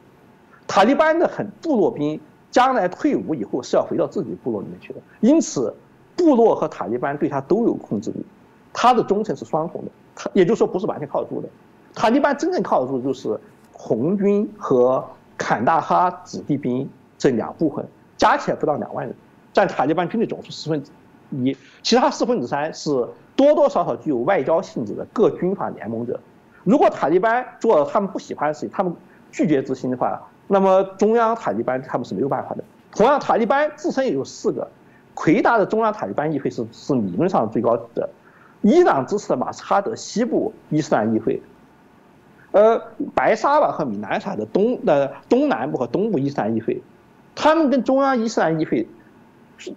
塔利班的很部落兵将来退伍以后是要回到自己部落里面去的，因此部落和塔利班对他都有控制力，他的忠诚是双重的，他也就是说不是完全靠住的。塔利班真正靠得住就是红军和坎大哈子弟兵这两部分，加起来不到两万人，占塔利班军队总数四分之一，其他四分之三是多多少少具有外交性质的各军阀联盟者。如果塔利班做了他们不喜欢的事情，他们拒绝执行的话，那么中央塔利班他们是没有办法的。同样，塔利班自身也有四个，魁达的中央塔利班议会是是理论上最高的，伊朗支持的马斯哈德西部伊斯兰议会。呃，白沙瓦和米南沙的东的东南部和东部伊斯兰议会，他们跟中央伊斯兰议会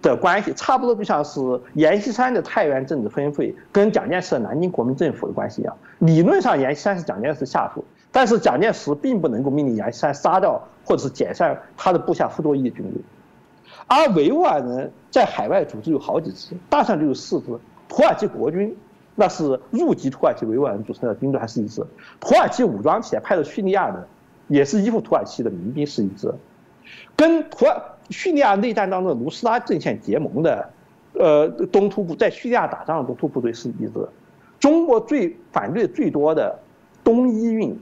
的关系差不多，就像是阎锡山的太原政治分会跟蒋介石的南京国民政府的关系一样。理论上，阎锡山是蒋介石下属，但是蒋介石并不能够命令阎锡山杀掉或者是解散他的部下傅作义的军队。而维吾尔人在海外组织有好几支，大上就有四支。土耳其国军，那是入籍土耳其维吾尔人组成的军队，还是一支；土耳其武装起来派到叙利亚的，也是依附土耳其的民兵，是一支。跟土耳叙利亚内战当中的卢斯拉阵线结盟的，呃，东突部在叙利亚打仗的东突部队是一支。中国最反对最多的东伊运，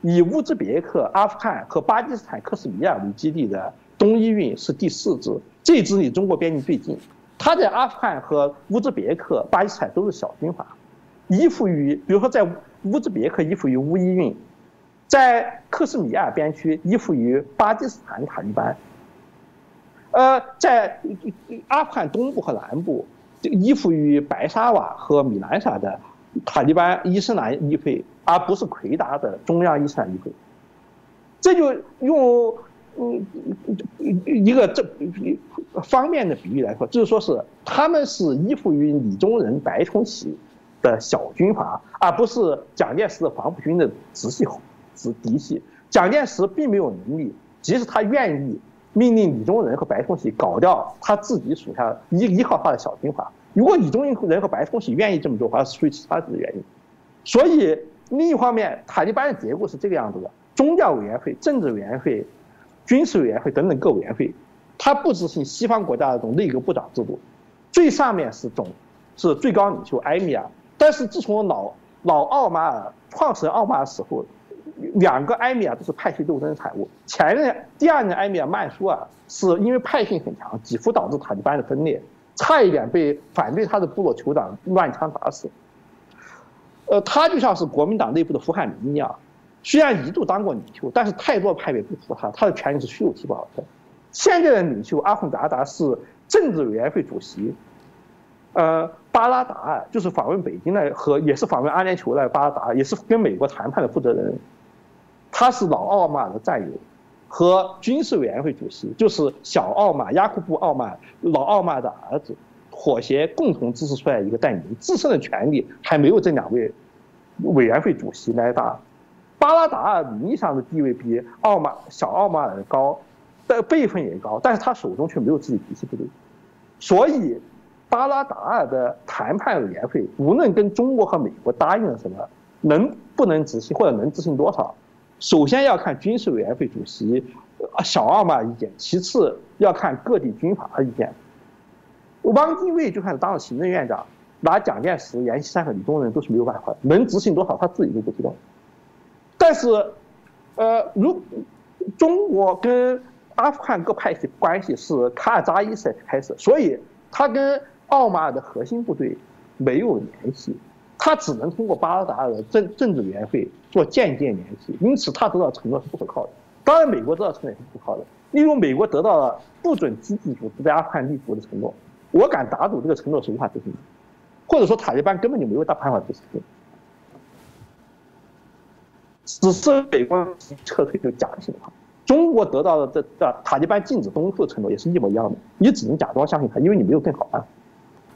以乌兹别克、阿富汗和巴基斯坦克什米尔为基地的东伊运是第四支，这支离中国边境最近。他在阿富汗和乌兹别克、巴基斯坦都是小军阀，依附于，比如说在乌兹别克依附于乌伊运，在克什米尔边区依附于巴基斯坦塔利班，呃，在阿富汗东部和南部依附于白沙瓦和米兰啥的塔利班伊斯兰议会，而不是奎达的中央伊斯兰议会，这就用。嗯，一个这方面的比喻来说，就是说是他们是依附于李宗仁、白崇禧的小军阀，而不是蒋介石的黄埔军的直系直嫡系。蒋介石并没有能力，即使他愿意命令李宗仁和白崇禧搞掉他自己属下依依靠他的小军阀。如果李宗仁和白崇禧愿意这么做，还是出于其他的原因。所以另一方面，塔利班的结构是这个样子的：宗教委员会、政治委员会。军事委员会等等各委员会，它不执行西方国家的这种内阁部长制度，最上面是总，是最高领袖埃米尔。但是自从老老奥马尔创始人奥马尔死后，两个埃米尔都是派系斗争的产物。前任第二任埃米尔曼苏尔是因为派性很强，几乎导致塔利班的分裂，差一点被反对他的部落酋长乱枪打死。呃，他就像是国民党内部的胡汉民一样。虽然一度当过领袖，但是太多派别不服他，他的权力是虚有其表的。现在的领袖阿洪达达是政治委员会主席，呃，巴拉达就是访问北京的和也是访问阿联酋的巴拉达，也是跟美国谈判的负责人。他是老奥马的战友，和军事委员会主席就是小奥马亚库布奥马老奥马的儿子妥协共同支持出来一个代理人，自身的权力还没有这两位委员会主席来大。巴拉达尔名义上的地位比奥马小奥马尔高，的辈分也高，但是他手中却没有自己嫡系部队，所以巴拉达尔的谈判委员会无论跟中国和美国答应了什么，能不能执行或者能执行多少，首先要看军事委员会主席小奥马尔意见，其次要看各地军阀的意见。汪精卫就算当了行政院长，拿蒋介石、阎锡山和李宗仁都是没有办法，能执行多少他自己都不知道。但是，呃，如中国跟阿富汗各派系关系是卡尔扎伊时开始，所以他跟奥马尔的核心部队没有联系，他只能通过巴拉达尔的政政治委员会做间接联系，因此他得到承诺是不可靠的。当然，美国得到承诺也是不可靠的，例如美国得到了不准基地组织在阿富汗立足的承诺，我敢打赌这个承诺是无法执行的，或者说塔利班根本就没有大办法执行。只是美方撤退就假的情况，中国得到的这这塔利班禁止东突的承诺也是一模一样的，你只能假装相信他，因为你没有更好办法。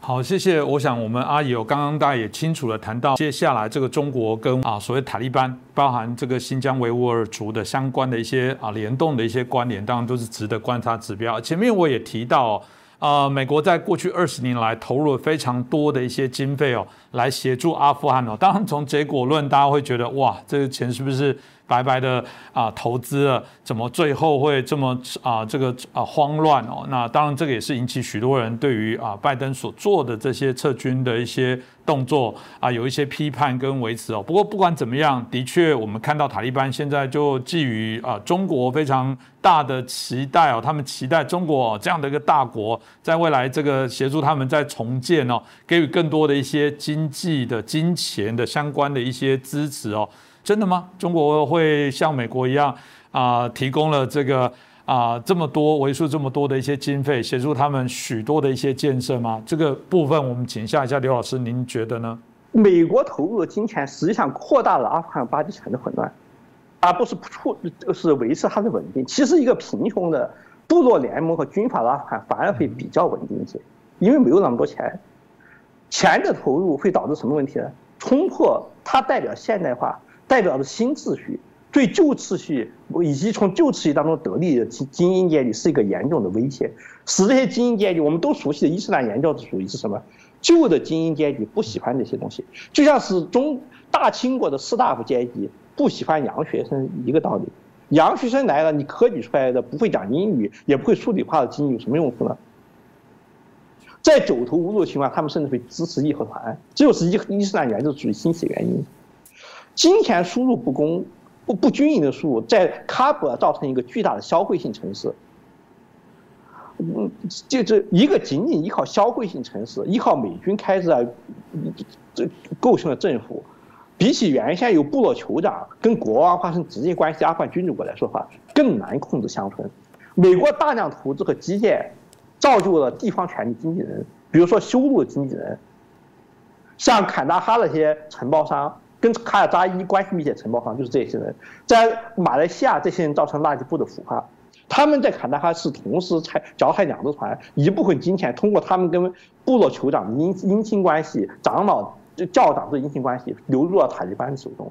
好，谢谢。我想我们阿姨有刚刚大家也清楚的谈到，接下来这个中国跟啊所谓塔利班，包含这个新疆维吾尔族的相关的一些啊联动的一些关联，当然都是值得观察指标。前面我也提到。啊，美国在过去二十年来投入了非常多的一些经费哦，来协助阿富汗哦。当然，从结果论，大家会觉得哇，这个钱是不是？白白的啊投资了，怎么最后会这么啊这个啊慌乱哦？那当然这个也是引起许多人对于啊拜登所做的这些撤军的一些动作啊有一些批判跟维持哦。不过不管怎么样，的确我们看到塔利班现在就寄予啊中国非常大的期待哦，他们期待中国这样的一个大国在未来这个协助他们在重建哦，给予更多的一些经经济的金钱的相关的一些支持哦。真的吗？中国会像美国一样啊，提供了这个啊这么多为数这么多的一些经费，协助他们许多的一些建设吗？这个部分我们请下一下刘老师，您觉得呢？美国投入的金钱实际上扩大了阿富汗、巴基斯坦的混乱，而不是促是维持它的稳定。其实一个贫穷的部落联盟和军阀的阿富汗反而会比较稳定一些，因为没有那么多钱。钱的投入会导致什么问题呢？冲破它代表现代化，代表着新秩序，对旧秩序以及从旧秩序当中得利的精精英阶级是一个严重的威胁，使这些精英阶级，我们都熟悉的伊斯兰原教旨主义是什么？旧的精英阶级不喜欢这些东西，就像是中大清国的士大夫阶级不喜欢洋学生一个道理。洋学生来了，你科举出来的不会讲英语，也不会数理化的精英有什么用处呢？在走投无路的情况下，他们甚至会支持义和团，这就是伊伊斯兰原则主义兴起原因。金钱输入不公、不不均匀的输入，在喀布尔造成一个巨大的消费性城市。嗯，就这一个仅仅依靠消费性城市、依靠美军开着这构成的政府，比起原先由部落酋长跟国王发生直接关系阿富汗君主国来说的话，更难控制乡村。美国大量投资和基建。造就了地方权力经纪人，比如说修路的经纪人，像坎大哈那些承包商，跟卡尔扎伊关系密切承包商就是这些人，在马来西亚这些人造成垃圾部的腐化，他们在坎大哈是同时踩脚踩两只船，一部分金钱通过他们跟部落酋长的姻姻亲关系、长老教长的姻亲关系流入了塔利班手中，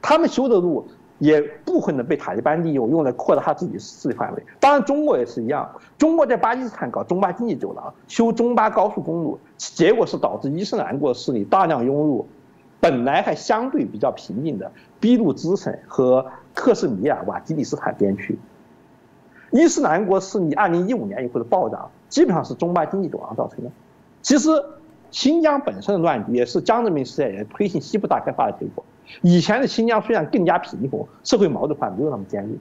他们修的路。也部分的被塔利班利用，用来扩大他自己势力范围。当然，中国也是一样。中国在巴基斯坦搞中巴经济走廊，修中巴高速公路，结果是导致伊斯兰国势力大量涌入，本来还相对比较平静的俾路支省和克什米尔瓦吉里斯坦边区。伊斯兰国势力2015年以后的暴涨，基本上是中巴经济走廊造成的。其实，新疆本身的乱局也是江泽民时代推行西部大开发的结果。以前的新疆虽然更加贫穷，社会矛盾化没有那么尖锐，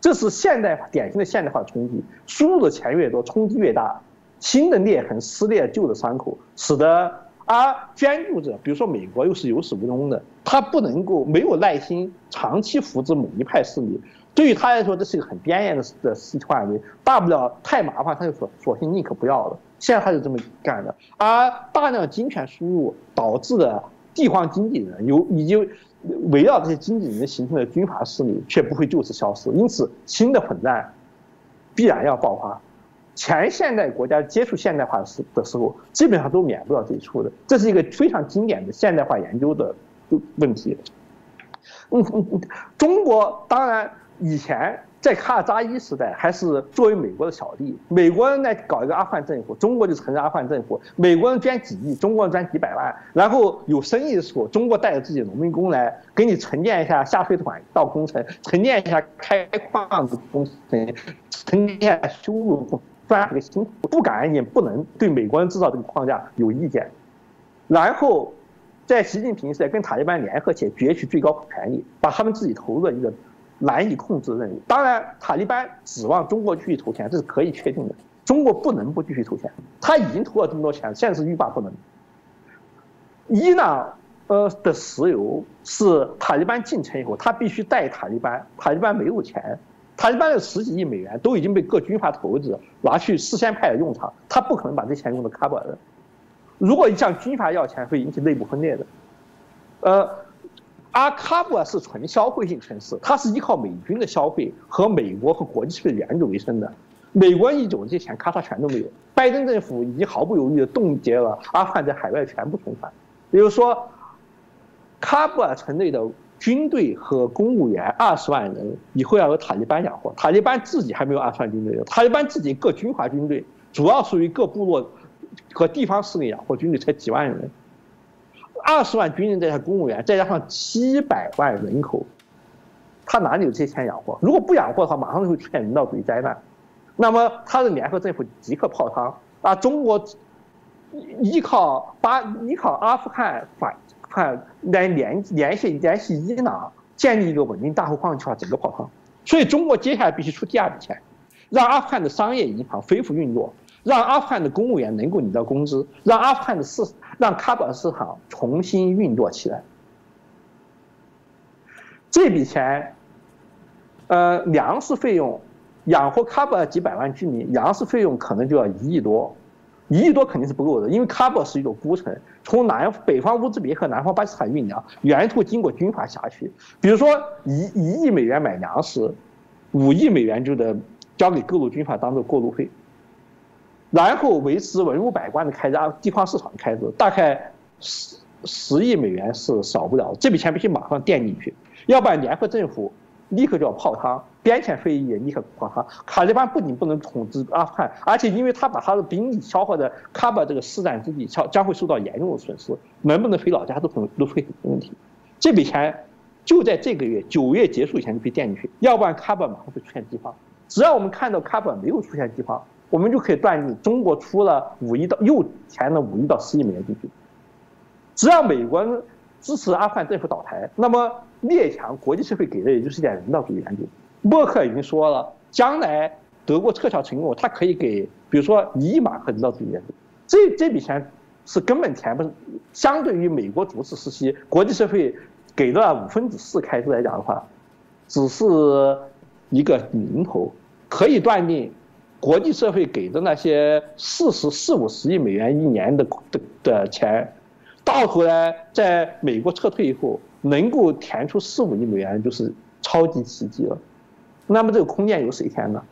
这是现代化典型的现代化冲击。输入的钱越多，冲击越大，新的裂痕撕裂旧的伤口，使得而捐助者，比如说美国又是有始无终的，他不能够没有耐心长期扶持某一派势力，对于他来说这是一个很边缘的的势力范围，大不了太麻烦他就索索性宁可不要了。现在他就这么干的，而大量金钱输入导致的。地方经纪人有已经围绕这些经纪人形成的军阀势力，却不会就此消失。因此，新的混战必然要爆发。前现代国家接触现代化时的时候，基本上都免不了这一出的。这是一个非常经典的现代化研究的问题。嗯嗯嗯，中国当然以前。在卡尔扎伊时代，还是作为美国的小弟，美国人来搞一个阿富汗政府，中国就承认阿富汗政府。美国人捐几亿，中国人捐几百万，然后有生意的时候，中国带着自己的农民工来给你承建一下下水管道工程，承建一下开矿的工程，承建修路，赚这个辛苦，不敢也不能对美国人制造这个框架有意见。然后，在习近平时代跟塔利班联合起来攫取最高权力，把他们自己投入的一个。难以控制的任务。当然，塔利班指望中国继续投钱，这是可以确定的。中国不能不继续投钱，他已经投了这么多钱，现在是欲罢不能。伊朗呃的石油是塔利班进城以后，他必须带塔利班，塔利班没有钱，塔利班的十几亿美元都已经被各军阀头子拿去事先派了用场，他不可能把这钱用到喀布尔。如果你向军阀要钱，会引起内部分裂的。呃。阿喀布尔是纯消费性城市，它是依靠美军的消费和美国和国际社会援助为生的。美国一走，这些钱咔嚓全都没有。拜登政府已经毫不犹豫地冻结了阿富汗在海外全部存款。比如说，喀布尔城内的军队和公务员二十万人，以后要由塔利班养活。塔利班自己还没有二十万军队，塔利班自己各军阀军队，主要属于各部落和地方势力养活军队才几万人。二十万军人再加公务员，再加上七百万人口，他哪里有这些钱养活？如果不养活的话，马上就会出现人道主义灾难。那么他的联合政府即刻泡汤。啊，中国依靠巴依靠阿富汗反反来联联系联系伊朗，建立一个稳定大后方计划，整个泡汤。所以中国接下来必须出第二笔钱，让阿富汗的商业银行恢复运作。让阿富汗的公务员能够领到工资，让阿富汗的市，让喀布尔市场重新运作起来。这笔钱，呃，粮食费用，养活喀布尔几百万居民，粮食费用可能就要一亿多，一亿多肯定是不够的，因为喀布尔是一座孤城，从南北方乌兹别克、南方巴基斯坦运粮，沿途经过军阀辖区，比如说一一亿美元买粮食，五亿美元就得。交给各路军阀当做过路费，然后维持文武百官的开支、地方市场的开支，大概十十亿美元是少不了，这笔钱必须马上垫进去，要不然联合政府立刻就要泡汤，边遣会议也立刻泡汤。卡利班不仅不能统治阿富汗，而且因为他把他的兵力消耗在喀巴这个市战之地，将将会受到严重的损失，能不能回老家都很都会很问题。这笔钱就在这个月九月结束以前就可以垫进去，要不然喀巴马上会出现饥荒。只要我们看到喀巴没有出现饥荒，我们就可以断定中国出了五亿到又填了五亿到十亿美元进去。只要美国支持阿富汗政府倒台，那么列强国际社会给的也就是一点人道主义援助。默克已经说了，将来德国撤侨成功，他可以给，比如说一亿马克人道主义援助。这这笔钱是根本填不，相对于美国主持时期国际社会给的五分之四开支来讲的话，只是一个零头。可以断定，国际社会给的那些四十四五十亿美元一年的的的钱，到头来在美国撤退以后，能够填出四五亿美元，就是超级奇迹了。那么这个空间由谁填呢？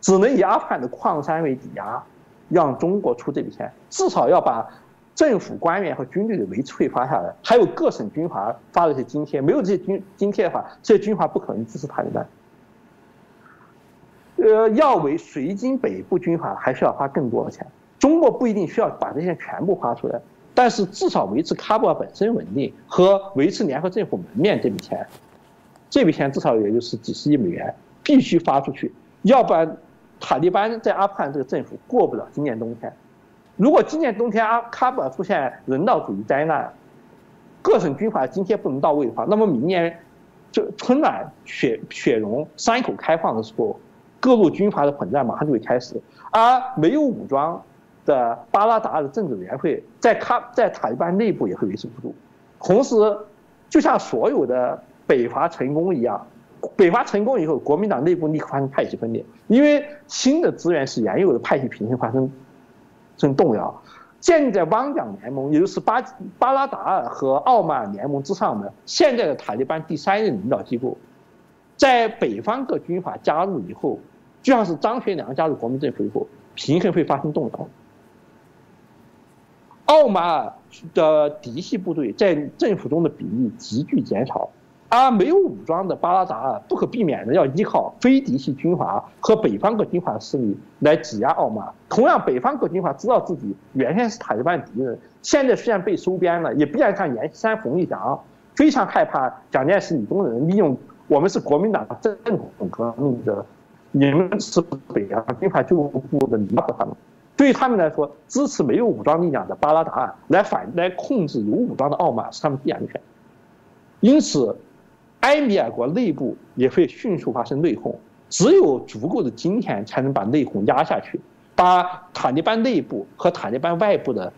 只能以阿富汗的矿山为抵押，让中国出这笔钱，至少要把政府官员和军队的维持费发下来，还有各省军阀发的这些津贴。没有这些军津贴的话，这些军阀不可能支持塔利班。呃，要为水晶北部军阀还需要花更多的钱。中国不一定需要把这些全部花出来，但是至少维持喀布尔本身稳定和维持联合政府门面这笔钱，这笔钱至少也就是几十亿美元必须发出去，要不然塔利班在阿富汗这个政府过不了今年冬天。如果今年冬天阿喀布尔出现人道主义灾难，各省军阀津贴不能到位的话，那么明年就春暖雪雪融山口开放的时候。各路军阀的混战马上就会开始，而没有武装的巴拉达的政治委员会在卡在塔利班内部也会维持不住。同时，就像所有的北伐成功一样，北伐成功以后，国民党内部立刻发生派系分裂，因为新的资源是原有的派系平衡发生生动摇。建立在汪蒋联盟，也就是巴巴拉达尔和奥马尔联盟之上的现在的塔利班第三任领导机构。在北方各军阀加入以后，就像是张学良加入国民政府以后，平衡会发生动摇。奥马尔的嫡系部队在政府中的比例急剧减少，而没有武装的巴拉达尔不可避免的要依靠非嫡系军阀和北方各军阀势力来挤压奥马尔。同样，北方各军阀知道自己原先是塔利班敌人，现在虽然被收编了，也不愿像阎锡山冯玉祥，非常害怕蒋介石、李宗仁利用。我们是国民党正统革命者，你们是北洋军阀旧部的，你要他们。对于他们来说，支持没有武装力量的巴拉达来反来控制有武装的奥马是他们必然的选。因此，埃米尔国内部也会迅速发生内讧。只有足够的金钱才能把内讧压下去，把塔利班内部和塔利班外部的，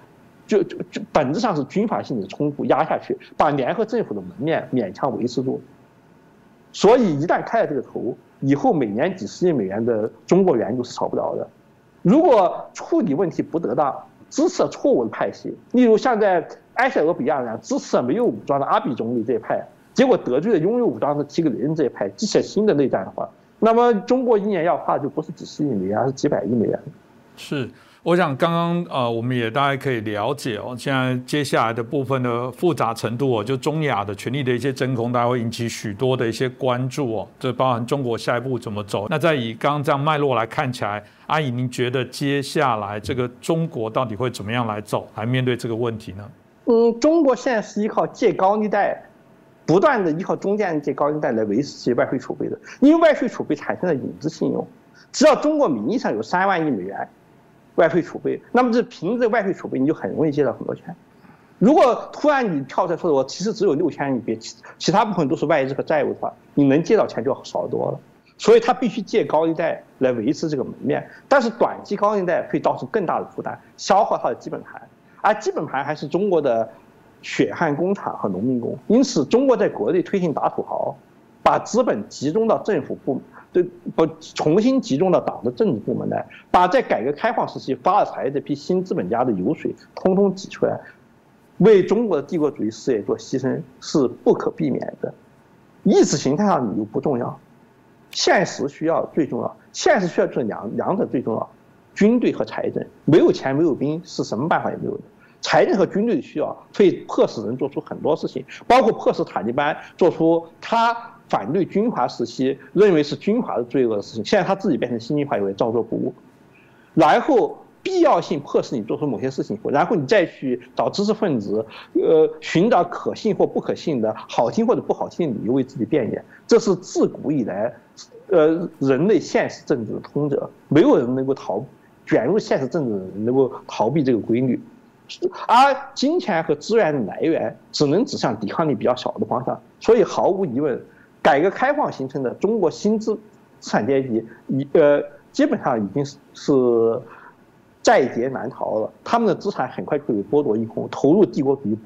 就就就本质上是军阀性的冲突压下去，把联合政府的门面勉强维持住。所以，一旦开了这个头，以后每年几十亿美元的中国援助是少不了的。如果处理问题不得当，支持错误的派系，例如像在埃塞俄比亚那样支持没有武装的阿比总理这一派，结果得罪了拥有武装的提格雷人这一派，激起新的内战的话，那么中国一年要花的就不是几十亿美元，而是几百亿美元。是。我想刚刚呃，我们也大概可以了解哦，现在接下来的部分的复杂程度哦，就中亚的权力的一些真空，大家会引起许多的一些关注哦。这包含中国下一步怎么走？那再以刚刚这样脉络来看起来，阿姨您觉得接下来这个中国到底会怎么样来走，来面对这个问题呢？嗯，中国现在是依靠借高利贷，不断的依靠中间借高利贷来维持其外汇储备的，因为外汇储备产生了影子信用，只要中国名义上有三万亿美元。外汇储备，那么这凭着外汇储备，你就很容易借到很多钱。如果突然你跳出来说我其实只有六千亿，别其其他部分都是外资和债务的话，你能借到钱就少多了。所以他必须借高利贷来维持这个门面，但是短期高利贷会造成更大的负担，消耗他的基本盘，而基本盘还是中国的血汗工厂和农民工。因此，中国在国内推行打土豪，把资本集中到政府部门。对，不重新集中到党的政治部门来，把在改革开放时期发了财这批新资本家的油水通通挤出来，为中国的帝国主义事业做牺牲是不可避免的。意识形态上理由不重要，现实需要最重要，现实需要这两两者最重要，军队和财政。没有钱没有兵是什么办法也没有的。财政和军队的需要会迫使人做出很多事情，包括迫使塔利班做出他反对军阀时期认为是军阀的罪恶的事情。现在他自己变成新军阀，也照做不误。然后必要性迫使你做出某些事情，然后你再去找知识分子，呃，寻找可信或不可信的、好听或者不好听的理由为自己辩解。这是自古以来，呃，人类现实政治的通则，没有人能够逃卷入现实政治的人能够逃避这个规律。而金钱和资源的来源只能指向抵抗力比较小的方向，所以毫无疑问，改革开放形成的中国新资资产阶级，已呃基本上已经是是在劫难逃了，他们的资产很快就会剥夺一空，投入帝国主义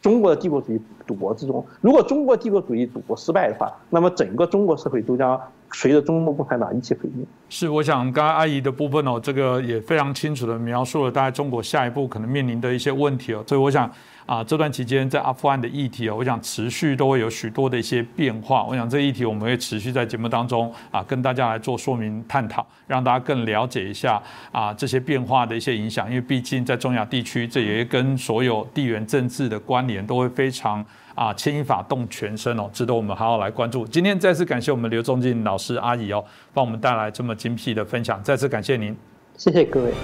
中国的帝国主义赌博之中。如果中国帝国主义赌博失败的话，那么整个中国社会都将。随着中国共产党一起毁灭。是，我想刚刚阿姨的部分哦，这个也非常清楚的描述了大概中国下一步可能面临的一些问题哦。所以我想啊，这段期间在阿富汗的议题哦，我想持续都会有许多的一些变化。我想这议题我们会持续在节目当中啊，跟大家来做说明探讨，让大家更了解一下啊这些变化的一些影响。因为毕竟在中亚地区，这也跟所有地缘政治的关联都会非常。啊，牵一发动全身哦，值得我们好好来关注。今天再次感谢我们刘仲进老师阿姨哦，帮我们带来这么精辟的分享，再次感谢您，谢谢各位。